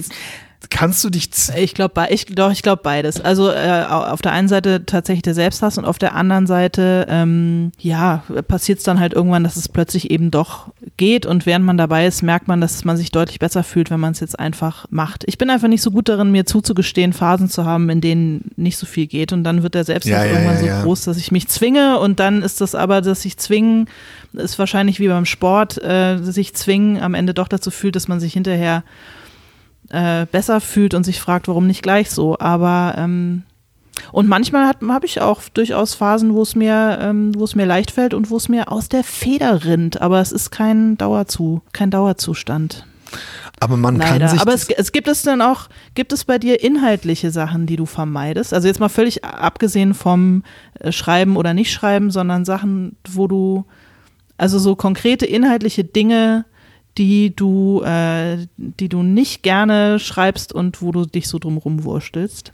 Speaker 2: kannst du dich
Speaker 1: Ich glaube, ich, doch, ich glaube beides. Also äh, auf der einen Seite tatsächlich der Selbsthass und auf der anderen Seite, ähm, ja, passiert es dann halt irgendwann, dass es plötzlich eben doch geht und während man dabei ist, merkt man, dass man sich deutlich besser fühlt, wenn man es jetzt einfach macht. Ich bin einfach nicht so gut darin, mir zuzugestehen, Phasen zu haben, in denen nicht so viel geht und dann wird der Selbsthass
Speaker 2: Ja, ja,
Speaker 1: irgendwann
Speaker 2: ja,
Speaker 1: so groß, dass ich mich zwinge und dann ist das aber, dass sich zwingen, ist wahrscheinlich wie beim Sport, äh, sich zwingen am Ende doch dazu fühlt, dass man sich hinterher äh, besser fühlt und sich fragt, warum nicht gleich so. Aber ähm, und manchmal habe ich auch durchaus Phasen, wo es mir, ähm, wo es mir leicht fällt und wo es mir aus der Feder rinnt. Aber es ist kein Dauerzu, kein Dauerzustand.
Speaker 2: aber man kann
Speaker 1: Leider.
Speaker 2: sich
Speaker 1: Aber es, es gibt es dann auch, gibt es bei dir inhaltliche Sachen, die du vermeidest? Also jetzt mal völlig abgesehen vom äh, Schreiben oder nicht Schreiben, sondern Sachen, wo du, also so konkrete inhaltliche Dinge, die du, äh, die du nicht gerne schreibst und wo du dich so drum rumwurstelst.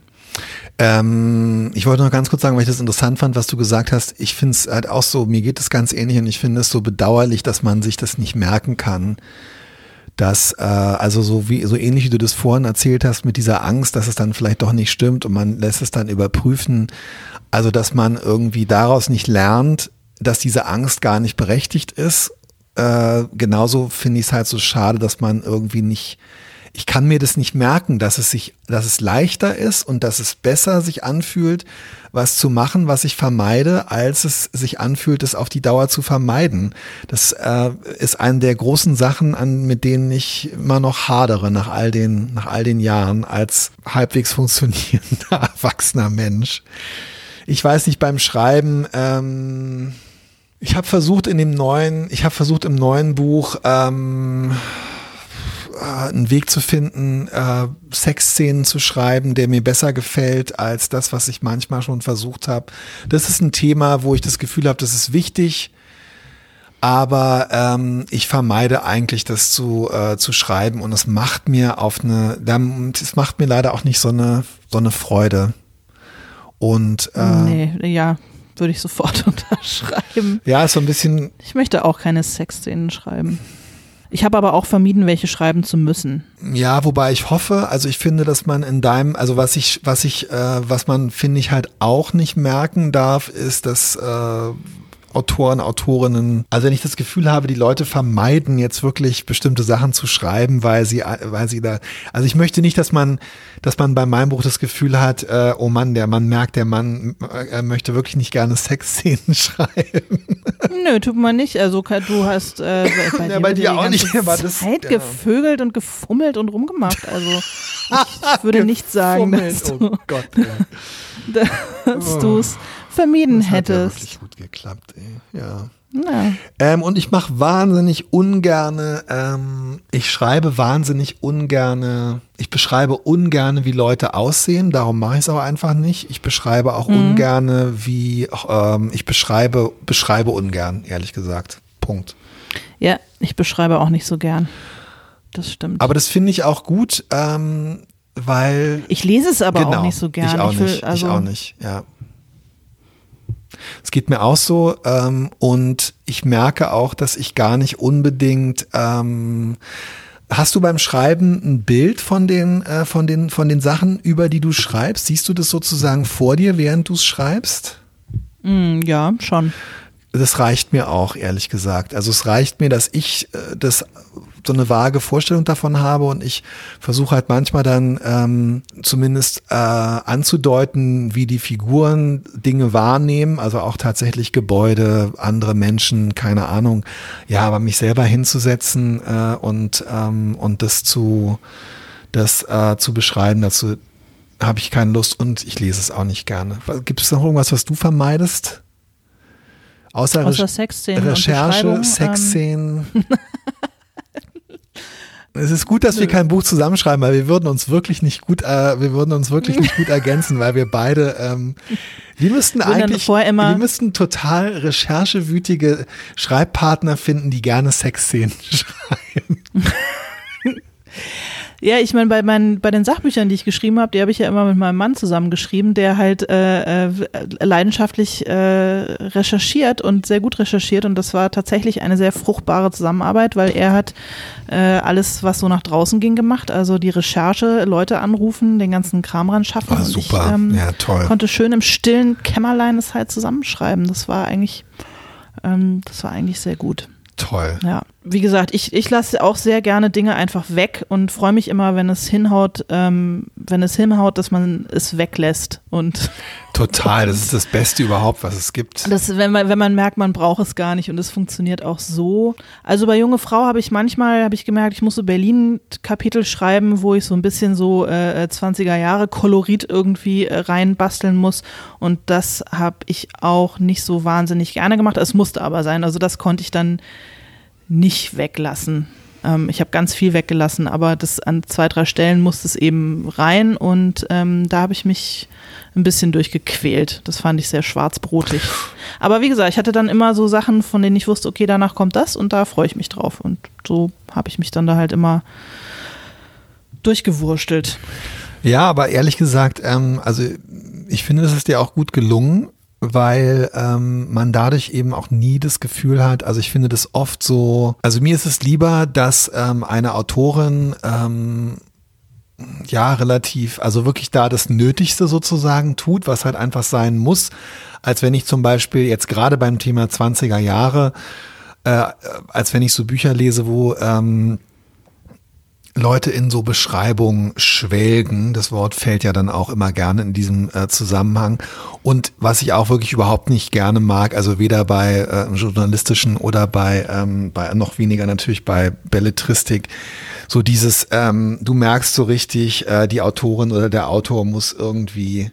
Speaker 2: Ähm, ich wollte noch ganz kurz sagen, weil ich das interessant fand, was du gesagt hast. Ich finde es halt auch so, mir geht es ganz ähnlich und ich finde es so bedauerlich, dass man sich das nicht merken kann, dass äh, also so wie so ähnlich wie du das vorhin erzählt hast mit dieser Angst, dass es dann vielleicht doch nicht stimmt und man lässt es dann überprüfen, also dass man irgendwie daraus nicht lernt, dass diese Angst gar nicht berechtigt ist. Äh, genauso finde ich es halt so schade, dass man irgendwie nicht ich kann mir das nicht merken, dass es sich, dass es leichter ist und dass es besser sich anfühlt, was zu machen, was ich vermeide, als es sich anfühlt, es auf die Dauer zu vermeiden. Das äh, ist eine der großen Sachen, an, mit denen ich immer noch hadere nach all den, nach all den Jahren als halbwegs funktionierender erwachsener Mensch. Ich weiß nicht beim Schreiben. Ähm, ich habe versucht in dem neuen, ich habe versucht im neuen Buch ähm, äh, einen Weg zu finden, äh, Sexszenen zu schreiben, der mir besser gefällt als das, was ich manchmal schon versucht habe. Das ist ein Thema, wo ich das Gefühl habe, das ist wichtig, aber ähm, ich vermeide eigentlich, das zu, äh, zu schreiben und es macht mir auf eine, es macht mir leider auch nicht so eine, so eine Freude. Und äh,
Speaker 1: nee, ja, würde ich sofort unterschreiben.
Speaker 2: Ja, ist so ein bisschen.
Speaker 1: Ich möchte auch keine Sexszenen schreiben. Ich habe aber auch vermieden, welche schreiben zu müssen.
Speaker 2: Ja, wobei ich hoffe, also ich finde, dass man in deinem, also was ich, was ich, äh, was man finde ich halt auch nicht merken darf, ist, dass äh, Autoren, Autorinnen. Also wenn ich das Gefühl habe, die Leute vermeiden jetzt wirklich bestimmte Sachen zu schreiben, weil sie, weil sie da, also ich möchte nicht, dass man, dass man bei meinem Buch das Gefühl hat, äh, oh Mann, der Mann merkt, der Mann äh, möchte wirklich nicht gerne Sexszenen schreiben.
Speaker 1: Nö, tut man nicht. Also du hast äh,
Speaker 2: bei, ja, dir, bei dir auch nicht.
Speaker 1: Aber das, Zeit ja. gevögelt und gefummelt und rumgemacht. Also ich würde nicht sagen, dass du, oh Gott, ja. dass du es vermieden das hättest. Hat ja
Speaker 2: wirklich gut geklappt, ey. Ja. ja. Ähm, und ich mache wahnsinnig ungerne, ähm, ich schreibe wahnsinnig ungerne, ich beschreibe ungerne, wie Leute aussehen, darum mache ich es aber einfach nicht. Ich beschreibe auch mhm. ungerne, wie, ähm, ich beschreibe, beschreibe ungern, ehrlich gesagt. Punkt.
Speaker 1: Ja, ich beschreibe auch nicht so gern. Das stimmt.
Speaker 2: Aber das finde ich auch gut, ähm, weil.
Speaker 1: Ich lese es aber genau, auch nicht so gern.
Speaker 2: Ich auch ich will, nicht. Also ich auch nicht, ja. Es geht mir auch so ähm, und ich merke auch, dass ich gar nicht unbedingt ähm, Hast du beim Schreiben ein Bild von den, äh, von, den, von den Sachen, über die du schreibst? Siehst du das sozusagen vor dir, während du es schreibst?
Speaker 1: Mm, ja, schon.
Speaker 2: Das reicht mir auch, ehrlich gesagt. Also es reicht mir, dass ich äh, das so eine vage Vorstellung davon habe und ich versuche halt manchmal dann ähm, zumindest äh, anzudeuten, wie die Figuren Dinge wahrnehmen, also auch tatsächlich Gebäude, andere Menschen, keine Ahnung. Ja, aber mich selber hinzusetzen äh, und ähm, und das zu das äh, zu beschreiben, dazu habe ich keine Lust und ich lese es auch nicht gerne. Gibt es noch irgendwas, was du vermeidest? Außer,
Speaker 1: Außer Sexszenen
Speaker 2: Recherche, Sexszenen. Es ist gut, dass wir kein Buch zusammenschreiben, weil wir würden uns wirklich nicht gut, äh, wir würden uns wirklich nicht gut ergänzen, weil wir beide, ähm, wir müssten eigentlich, wir müssten total recherchewütige Schreibpartner finden, die gerne Sexszenen schreiben.
Speaker 1: Ja, ich meine, bei, meinen, bei den Sachbüchern, die ich geschrieben habe, die habe ich ja immer mit meinem Mann zusammengeschrieben, der halt äh, äh, leidenschaftlich äh, recherchiert und sehr gut recherchiert. Und das war tatsächlich eine sehr fruchtbare Zusammenarbeit, weil er hat äh, alles, was so nach draußen ging, gemacht. Also die Recherche, Leute anrufen, den ganzen Kram ran schaffen.
Speaker 2: Oh, super, ich, ähm, ja, toll.
Speaker 1: Konnte schön im stillen Kämmerlein das halt zusammenschreiben. Das war eigentlich, ähm, das war eigentlich sehr gut.
Speaker 2: Toll.
Speaker 1: Ja, wie gesagt, ich, ich lasse auch sehr gerne Dinge einfach weg und freue mich immer, wenn es hinhaut, ähm, wenn es hinhaut, dass man es weglässt. Und
Speaker 2: Total, das ist das Beste überhaupt, was es gibt.
Speaker 1: Das, wenn, man, wenn man merkt, man braucht es gar nicht und es funktioniert auch so. Also bei Junge Frau habe ich manchmal, habe ich gemerkt, ich muss so Berlin-Kapitel schreiben, wo ich so ein bisschen so äh, 20er Jahre Kolorit irgendwie äh, reinbasteln muss. Und das habe ich auch nicht so wahnsinnig gerne gemacht. Es musste aber sein. Also das konnte ich dann nicht weglassen. Ähm, ich habe ganz viel weggelassen, aber das an zwei, drei Stellen musste es eben rein und ähm, da habe ich mich ein bisschen durchgequält. Das fand ich sehr schwarzbrotig. Aber wie gesagt, ich hatte dann immer so Sachen, von denen ich wusste, okay, danach kommt das und da freue ich mich drauf. Und so habe ich mich dann da halt immer durchgewurstelt.
Speaker 2: Ja, aber ehrlich gesagt, ähm, also ich finde, das ist dir auch gut gelungen weil ähm, man dadurch eben auch nie das Gefühl hat, also ich finde das oft so, also mir ist es lieber, dass ähm, eine Autorin ähm, ja relativ, also wirklich da das Nötigste sozusagen tut, was halt einfach sein muss, als wenn ich zum Beispiel jetzt gerade beim Thema 20er Jahre, äh, als wenn ich so Bücher lese, wo ähm, Leute in so Beschreibungen schwelgen. Das Wort fällt ja dann auch immer gerne in diesem äh, Zusammenhang. Und was ich auch wirklich überhaupt nicht gerne mag, also weder bei äh, journalistischen oder bei, ähm, bei noch weniger natürlich bei Belletristik, so dieses, ähm, du merkst so richtig, äh, die Autorin oder der Autor muss irgendwie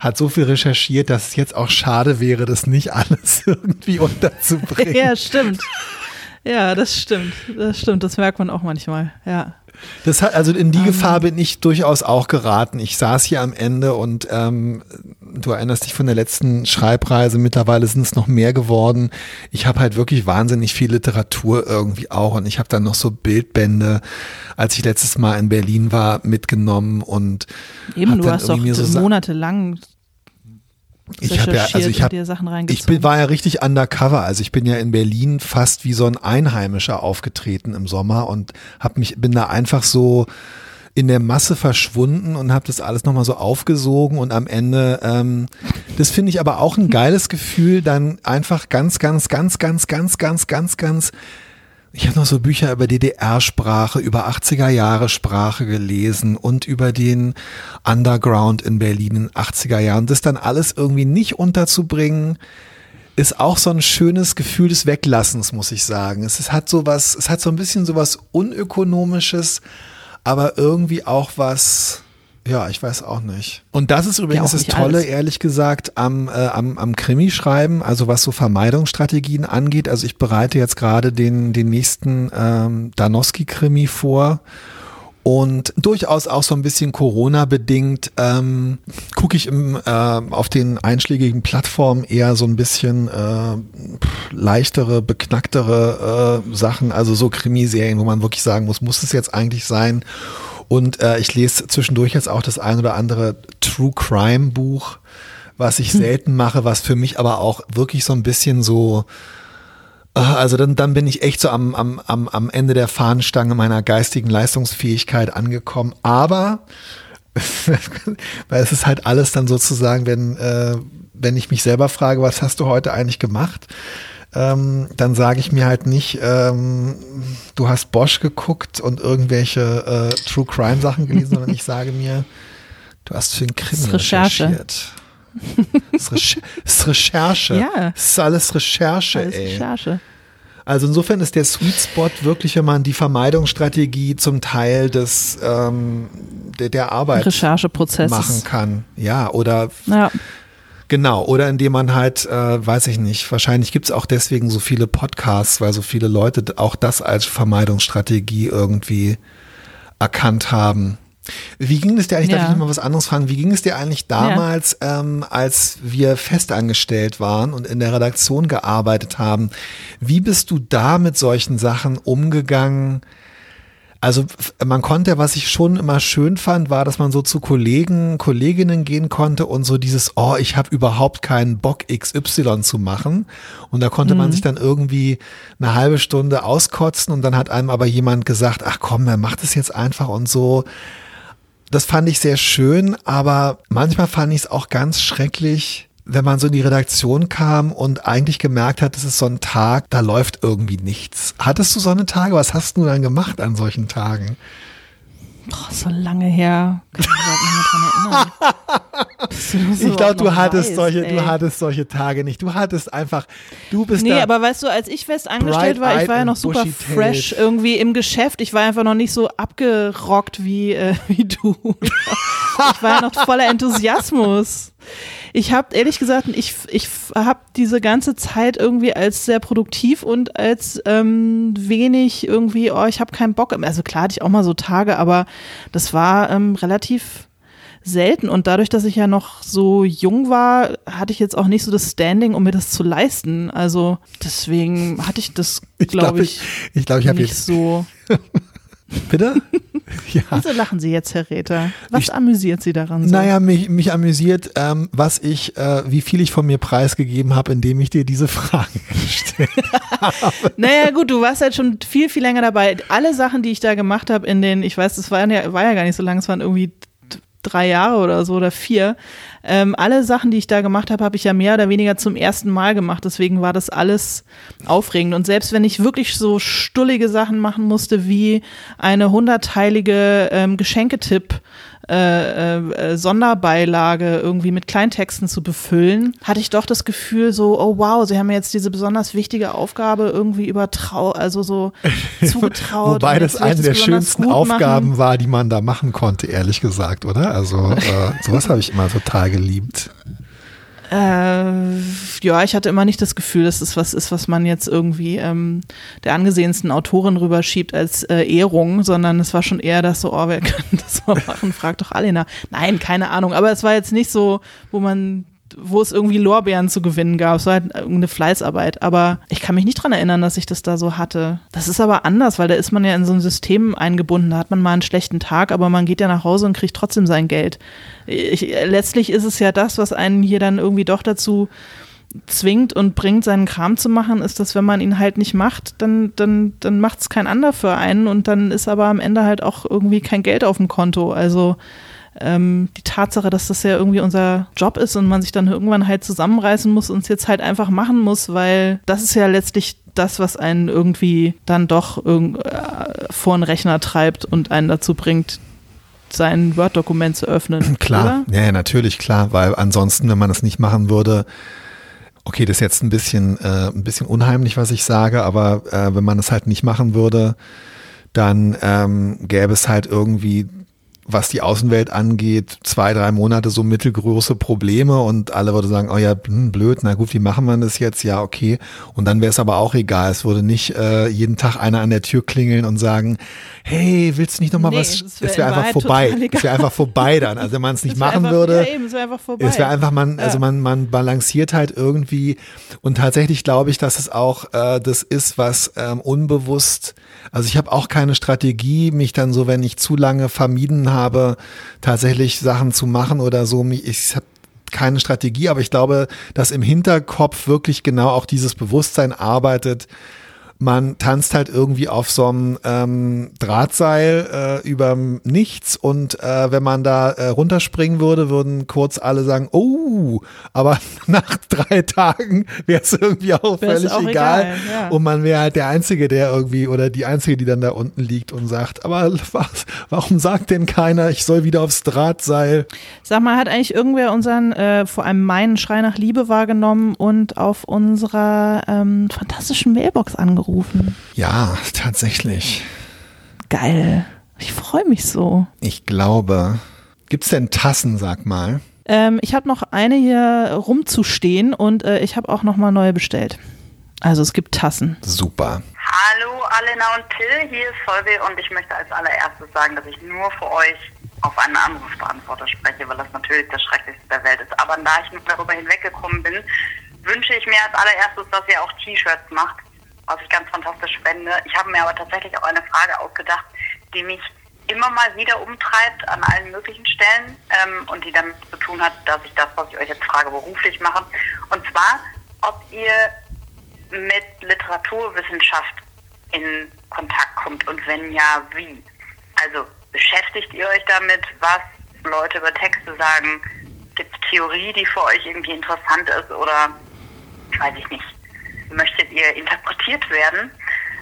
Speaker 2: hat so viel recherchiert, dass es jetzt auch schade wäre, das nicht alles irgendwie unterzubringen.
Speaker 1: ja, stimmt. Ja, das stimmt. Das stimmt. Das merkt man auch manchmal. Ja.
Speaker 2: Das hat, also in die um, Gefahr bin ich durchaus auch geraten. Ich saß hier am Ende und ähm, du erinnerst dich von der letzten Schreibreise, mittlerweile sind es noch mehr geworden. Ich habe halt wirklich wahnsinnig viel Literatur irgendwie auch und ich habe dann noch so Bildbände, als ich letztes Mal in Berlin war, mitgenommen und
Speaker 1: Eben, du hast doch so monatelang
Speaker 2: ich habe ja, also ich habe, ich bin, war ja richtig undercover. Also ich bin ja in Berlin fast wie so ein Einheimischer aufgetreten im Sommer und hab mich, bin da einfach so in der Masse verschwunden und habe das alles nochmal so aufgesogen und am Ende, ähm, das finde ich aber auch ein geiles Gefühl, dann einfach ganz, ganz, ganz, ganz, ganz, ganz, ganz, ganz ich habe noch so Bücher über DDR-Sprache, über 80er Jahre Sprache gelesen und über den Underground in Berlin in 80er Jahren. Das dann alles irgendwie nicht unterzubringen, ist auch so ein schönes Gefühl des Weglassens, muss ich sagen. Es hat so was, es hat so ein bisschen so was unökonomisches, aber irgendwie auch was, ja, ich weiß auch nicht. Und das ist übrigens ja, das Tolle, alles. ehrlich gesagt, am, äh, am, am Krimi-Schreiben, also was so Vermeidungsstrategien angeht. Also ich bereite jetzt gerade den, den nächsten ähm, Danowski-Krimi vor. Und durchaus auch so ein bisschen Corona-bedingt ähm, gucke ich im, äh, auf den einschlägigen Plattformen eher so ein bisschen äh, leichtere, beknacktere äh, Sachen, also so Krimiserien, wo man wirklich sagen muss, muss es jetzt eigentlich sein? Und äh, ich lese zwischendurch jetzt auch das ein oder andere True Crime Buch, was ich hm. selten mache, was für mich aber auch wirklich so ein bisschen so, äh, also dann, dann bin ich echt so am, am, am, am Ende der Fahnenstange meiner geistigen Leistungsfähigkeit angekommen. Aber weil es ist halt alles dann sozusagen, wenn, äh, wenn ich mich selber frage, was hast du heute eigentlich gemacht? Ähm, dann sage ich mir halt nicht, ähm, du hast Bosch geguckt und irgendwelche äh, True Crime Sachen gelesen, sondern ich sage mir, du hast für ein Krimi Recherche. recherchiert. Das ist, ist Recherche. Ja. Das ist alles Recherche, alles ey. Recherche. Also insofern ist der Sweet Spot wirklich, wenn man die Vermeidungsstrategie zum Teil des ähm, der, der Arbeit machen kann. Ja, oder ja. Genau, oder indem man halt, äh, weiß ich nicht, wahrscheinlich gibt's auch deswegen so viele Podcasts, weil so viele Leute auch das als Vermeidungsstrategie irgendwie erkannt haben. Wie ging es dir eigentlich, ja. darf ich mal was anderes fragen, wie ging es dir eigentlich damals, ja. ähm, als wir festangestellt waren und in der Redaktion gearbeitet haben? Wie bist du da mit solchen Sachen umgegangen? Also man konnte, was ich schon immer schön fand, war, dass man so zu Kollegen, Kolleginnen gehen konnte und so dieses, oh, ich habe überhaupt keinen Bock XY zu machen. Und da konnte mhm. man sich dann irgendwie eine halbe Stunde auskotzen und dann hat einem aber jemand gesagt, ach komm, er macht es jetzt einfach und so. Das fand ich sehr schön, aber manchmal fand ich es auch ganz schrecklich, wenn man so in die Redaktion kam und eigentlich gemerkt hat, es ist so ein Tag, da läuft irgendwie nichts. Hattest du so eine Tage? Was hast du dann gemacht an solchen Tagen?
Speaker 1: Boah, so lange her. Kann ich
Speaker 2: erinnern. glaube, du hattest solche, ey. du hattest solche Tage nicht. Du hattest einfach, du bist
Speaker 1: Nee, aber weißt du, als ich fest angestellt war, ich war ja noch super fresh irgendwie im Geschäft. Ich war einfach noch nicht so abgerockt wie, äh, wie du. ich war ja noch voller Enthusiasmus ich habe ehrlich gesagt, ich, ich habe diese ganze Zeit irgendwie als sehr produktiv und als ähm, wenig irgendwie, oh, ich habe keinen Bock. Also klar hatte ich auch mal so Tage, aber das war ähm, relativ selten. Und dadurch, dass ich ja noch so jung war, hatte ich jetzt auch nicht so das Standing, um mir das zu leisten. Also deswegen hatte ich das, glaube ich,
Speaker 2: ich, ich, glaub, ich habe jetzt
Speaker 1: so.
Speaker 2: Bitte? Ja.
Speaker 1: Wieso lachen Sie jetzt, Herr Räther? Was ich, amüsiert Sie daran so?
Speaker 2: Naja, mich, mich amüsiert, ähm, was ich, äh, wie viel ich von mir preisgegeben habe, indem ich dir diese Fragen gestellt habe.
Speaker 1: Naja, gut, du warst halt schon viel, viel länger dabei. Alle Sachen, die ich da gemacht habe in den, ich weiß, das war ja, war ja gar nicht so lang, es waren irgendwie drei Jahre oder so oder vier. Ähm, alle Sachen, die ich da gemacht habe, habe ich ja mehr oder weniger zum ersten Mal gemacht. Deswegen war das alles aufregend. Und selbst wenn ich wirklich so stullige Sachen machen musste, wie eine hundertteilige ähm, Geschenketipp äh, äh, Sonderbeilage irgendwie mit Kleintexten zu befüllen, hatte ich doch das Gefühl so, oh wow, sie haben mir jetzt diese besonders wichtige Aufgabe irgendwie übertraut, also so zugetraut.
Speaker 2: Wobei das eine der schönsten Aufgaben machen. war, die man da machen konnte, ehrlich gesagt, oder? Also äh, sowas habe ich immer total geliebt.
Speaker 1: Äh, ja, ich hatte immer nicht das Gefühl, dass es was ist, was man jetzt irgendwie ähm, der angesehensten Autorin rüberschiebt als äh, Ehrung, sondern es war schon eher das so, oh, wer könnte das mal machen? Frag doch Alena. Nein, keine Ahnung. Aber es war jetzt nicht so, wo man wo es irgendwie Lorbeeren zu gewinnen gab. Es war halt irgendeine Fleißarbeit. Aber ich kann mich nicht dran erinnern, dass ich das da so hatte. Das ist aber anders, weil da ist man ja in so ein System eingebunden. Da hat man mal einen schlechten Tag, aber man geht ja nach Hause und kriegt trotzdem sein Geld. Ich, letztlich ist es ja das, was einen hier dann irgendwie doch dazu zwingt und bringt, seinen Kram zu machen, ist, dass wenn man ihn halt nicht macht, dann, dann, dann macht es kein anderer für einen und dann ist aber am Ende halt auch irgendwie kein Geld auf dem Konto. Also ähm, die Tatsache, dass das ja irgendwie unser Job ist und man sich dann irgendwann halt zusammenreißen muss und es jetzt halt einfach machen muss, weil das ist ja letztlich das, was einen irgendwie dann doch äh, vor den Rechner treibt und einen dazu bringt, sein Word-Dokument zu öffnen.
Speaker 2: Klar, oder? ja, natürlich, klar, weil ansonsten, wenn man das nicht machen würde, okay, das ist jetzt ein bisschen, äh, ein bisschen unheimlich, was ich sage, aber äh, wenn man das halt nicht machen würde, dann ähm, gäbe es halt irgendwie was die Außenwelt angeht, zwei, drei Monate so mittelgroße Probleme und alle würde sagen, oh ja, hm, blöd, na gut, wie machen wir das jetzt? Ja, okay. Und dann wäre es aber auch egal. Es würde nicht äh, jeden Tag einer an der Tür klingeln und sagen, hey, willst du nicht nochmal nee, was? Es wäre wär einfach vorbei. Es wäre einfach vorbei dann. Also wenn man es nicht machen
Speaker 1: einfach,
Speaker 2: würde.
Speaker 1: Ja, eben, es wäre einfach vorbei.
Speaker 2: Es wäre einfach, man, also man, man balanciert halt irgendwie und tatsächlich glaube ich, dass es auch äh, das ist, was ähm, unbewusst, also ich habe auch keine Strategie, mich dann so, wenn ich zu lange vermieden habe, tatsächlich Sachen zu machen oder so. Ich habe keine Strategie, aber ich glaube, dass im Hinterkopf wirklich genau auch dieses Bewusstsein arbeitet, man tanzt halt irgendwie auf so einem ähm, Drahtseil äh, über nichts und äh, wenn man da äh, runterspringen würde, würden kurz alle sagen, oh, aber nach drei Tagen wäre es irgendwie auch Wär's völlig auch egal. egal ja. Und man wäre halt der Einzige, der irgendwie oder die Einzige, die dann da unten liegt und sagt, aber was, warum sagt denn keiner, ich soll wieder aufs Drahtseil?
Speaker 1: Sag mal, hat eigentlich irgendwer unseren, äh, vor allem meinen Schrei nach Liebe wahrgenommen und auf unserer ähm, fantastischen Mailbox angerufen? Angerufen.
Speaker 2: Ja, tatsächlich.
Speaker 1: Geil. Ich freue mich so.
Speaker 2: Ich glaube. Gibt es denn Tassen, sag mal?
Speaker 1: Ähm, ich habe noch eine hier rumzustehen und äh, ich habe auch noch mal neue bestellt. Also es gibt Tassen.
Speaker 2: Super.
Speaker 3: Hallo Alena und Till, hier ist Solveig und ich möchte als allererstes sagen, dass ich nur für euch auf einen Anrufbeantworter spreche, weil das natürlich das Schrecklichste der Welt ist. Aber da ich nun darüber hinweggekommen bin, wünsche ich mir als allererstes, dass ihr auch T-Shirts macht was ich ganz fantastisch fände. Ich habe mir aber tatsächlich auch eine Frage ausgedacht, die mich immer mal wieder umtreibt an allen möglichen Stellen ähm, und die damit zu tun hat, dass ich das, was ich euch jetzt frage, beruflich mache. Und zwar, ob ihr mit Literaturwissenschaft in Kontakt kommt und wenn ja, wie. Also beschäftigt ihr euch damit, was Leute über Texte sagen? Gibt es Theorie, die für euch irgendwie interessant ist oder weiß ich nicht möchtet ihr interpretiert werden?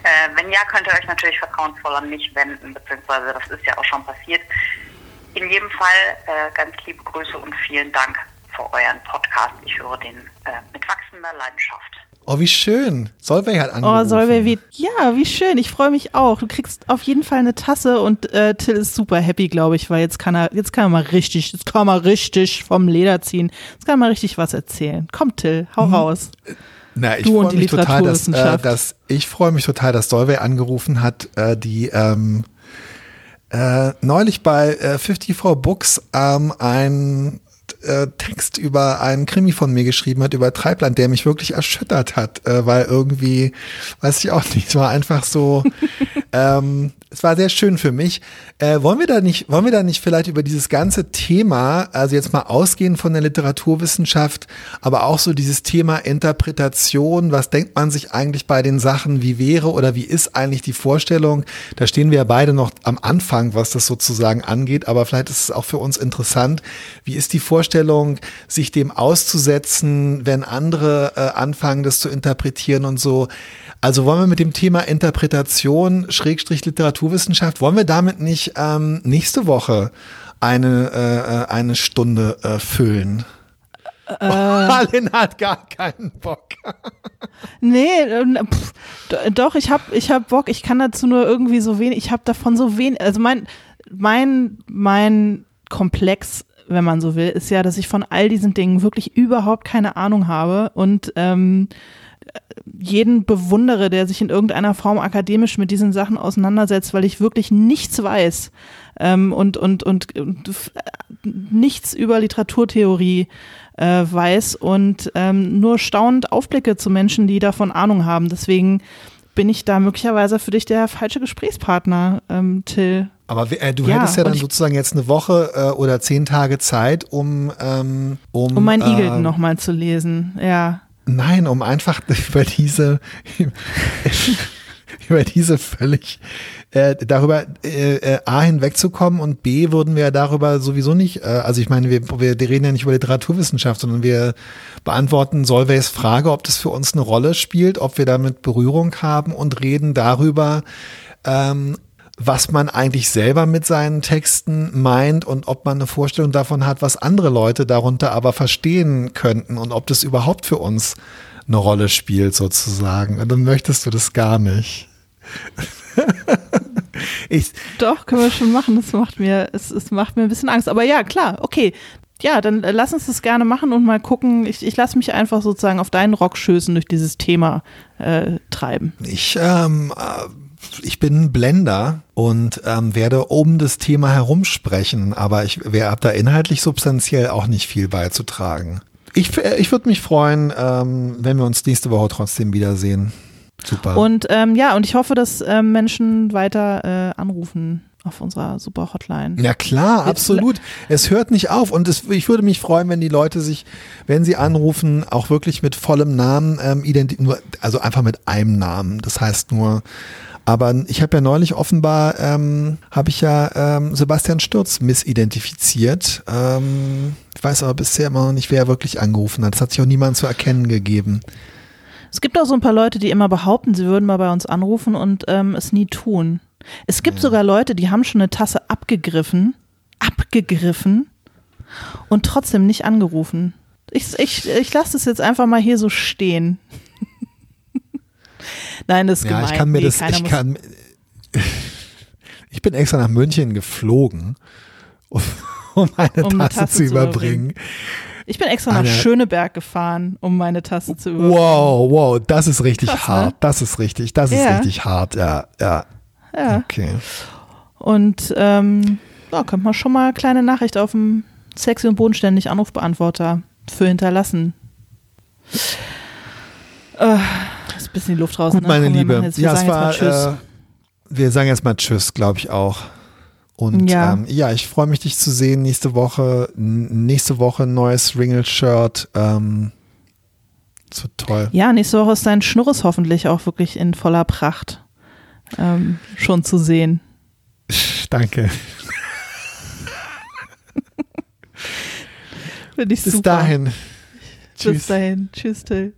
Speaker 3: Äh, wenn ja, könnt ihr euch natürlich vertrauensvoll an mich wenden, beziehungsweise das ist ja auch schon passiert. In jedem Fall äh, ganz liebe Grüße und vielen Dank für euren Podcast. Ich höre den äh, mit wachsender Leidenschaft.
Speaker 2: Oh, wie schön. Solveig hat angerufen.
Speaker 1: Oh, Solveig, wie, ja, wie schön. Ich freue mich auch. Du kriegst auf jeden Fall eine Tasse und äh, Till ist super happy, glaube ich, weil jetzt kann er, jetzt kann er mal richtig, jetzt kann er mal richtig vom Leder ziehen. Jetzt kann er mal richtig was erzählen. Komm, Till, hau mhm. raus.
Speaker 2: Na, ich freue mich total, dass, äh, dass ich freue mich total, dass Solveig angerufen hat, äh, die ähm, äh, neulich bei äh, 54 Books ähm, ein äh, Text über einen Krimi von mir geschrieben hat, über Treibland, der mich wirklich erschüttert hat, äh, weil irgendwie, weiß ich auch nicht, war einfach so, ähm, es war sehr schön für mich. Äh, wollen wir da nicht, wollen wir da nicht vielleicht über dieses ganze Thema, also jetzt mal ausgehen von der Literaturwissenschaft, aber auch so dieses Thema Interpretation, was denkt man sich eigentlich bei den Sachen, wie wäre oder wie ist eigentlich die Vorstellung? Da stehen wir ja beide noch am Anfang, was das sozusagen angeht, aber vielleicht ist es auch für uns interessant. Wie ist die Vorstellung, sich dem auszusetzen, wenn andere äh, anfangen, das zu interpretieren und so? Also wollen wir mit dem Thema Interpretation, Schrägstrich Literaturwissenschaft, wollen wir damit nicht ähm, nächste Woche eine, äh, äh eine Stunde äh, füllen? Äh, Marlin hat gar keinen Bock.
Speaker 1: nee, ähm, pff, doch, ich hab, ich hab Bock. Ich kann dazu nur irgendwie so wenig, ich habe davon so wenig, also mein, mein, mein Komplex, wenn man so will, ist ja, dass ich von all diesen Dingen wirklich überhaupt keine Ahnung habe und ähm, jeden bewundere, der sich in irgendeiner Form akademisch mit diesen Sachen auseinandersetzt, weil ich wirklich nichts weiß ähm, und, und, und, und nichts über Literaturtheorie äh, weiß und ähm, nur staunend Aufblicke zu Menschen, die davon Ahnung haben. Deswegen bin ich da möglicherweise für dich der falsche Gesprächspartner, ähm, Till.
Speaker 2: Aber äh, du ja, hättest ja dann sozusagen jetzt eine Woche äh, oder zehn Tage Zeit, um um
Speaker 1: um, um mein äh, Eagleton nochmal zu lesen. Ja.
Speaker 2: Nein, um einfach über diese über diese völlig äh, darüber äh, äh, A hinwegzukommen und B würden wir darüber sowieso nicht, äh, also ich meine, wir, wir reden ja nicht über Literaturwissenschaft, sondern wir beantworten Solveys Frage, ob das für uns eine Rolle spielt, ob wir damit Berührung haben und reden darüber, ähm, was man eigentlich selber mit seinen Texten meint und ob man eine Vorstellung davon hat, was andere Leute darunter aber verstehen könnten und ob das überhaupt für uns eine Rolle spielt sozusagen. Und dann möchtest du das gar nicht.
Speaker 1: ich, Doch, können wir schon machen. Das macht mir, es, es macht mir ein bisschen Angst. Aber ja, klar, okay. Ja, dann äh, lass uns das gerne machen und mal gucken. Ich, ich lasse mich einfach sozusagen auf deinen Rockschößen durch dieses Thema äh, treiben.
Speaker 2: Ich ähm, äh, ich bin ein Blender und ähm, werde um das Thema herumsprechen, aber ich habe da inhaltlich substanziell auch nicht viel beizutragen. Ich, äh, ich würde mich freuen, ähm, wenn wir uns nächste Woche trotzdem wiedersehen. Super.
Speaker 1: Und ähm, ja, und ich hoffe, dass ähm, Menschen weiter äh, anrufen auf unserer super Hotline.
Speaker 2: Ja klar, absolut. Es hört nicht auf und es, ich würde mich freuen, wenn die Leute sich, wenn sie anrufen, auch wirklich mit vollem Namen ähm, identifizieren, also einfach mit einem Namen. Das heißt nur aber ich habe ja neulich offenbar, ähm, habe ich ja ähm, Sebastian Stürz missidentifiziert. Ähm, ich weiß aber bisher immer noch nicht, wer wirklich angerufen hat. Das hat sich auch niemand zu erkennen gegeben.
Speaker 1: Es gibt auch so ein paar Leute, die immer behaupten, sie würden mal bei uns anrufen und ähm, es nie tun. Es gibt ja. sogar Leute, die haben schon eine Tasse abgegriffen, abgegriffen und trotzdem nicht angerufen. Ich, ich, ich lasse das jetzt einfach mal hier so stehen. Nein, das ist ja,
Speaker 2: gemein. Ich kann mir nee, das, ich kann, ich bin extra nach München geflogen, um, um meine um Tasse, Tasse, zu überbringen.
Speaker 1: Ich bin extra nach Eine, Schöneberg gefahren, um meine Tasse zu überbringen.
Speaker 2: Wow, wow, das ist richtig Krass, hart. Ne? Das ist richtig, das ist ja. richtig hart, ja, ja. Ja. Okay.
Speaker 1: Und ähm, da könnte man schon mal eine kleine Nachricht auf dem sexy und bodenständig Anrufbeantworter für hinterlassen. Äh, ist bisschen die Luft raus.
Speaker 2: Gut, ne? meine Liebe. Jetzt, ja, es war, äh, wir sagen jetzt mal Tschüss, glaube ich auch. Und ja, ähm, ja ich freue mich, dich zu sehen nächste Woche. Nächste Woche neues Ringel-Shirt. Ähm, wird toll.
Speaker 1: Ja, nächste Woche ist dein Schnurres hoffentlich auch wirklich in voller Pracht ähm, schon zu sehen.
Speaker 2: Danke.
Speaker 1: Finde ich
Speaker 2: Bis super. dahin.
Speaker 1: Bis dahin. Tschüss, Till.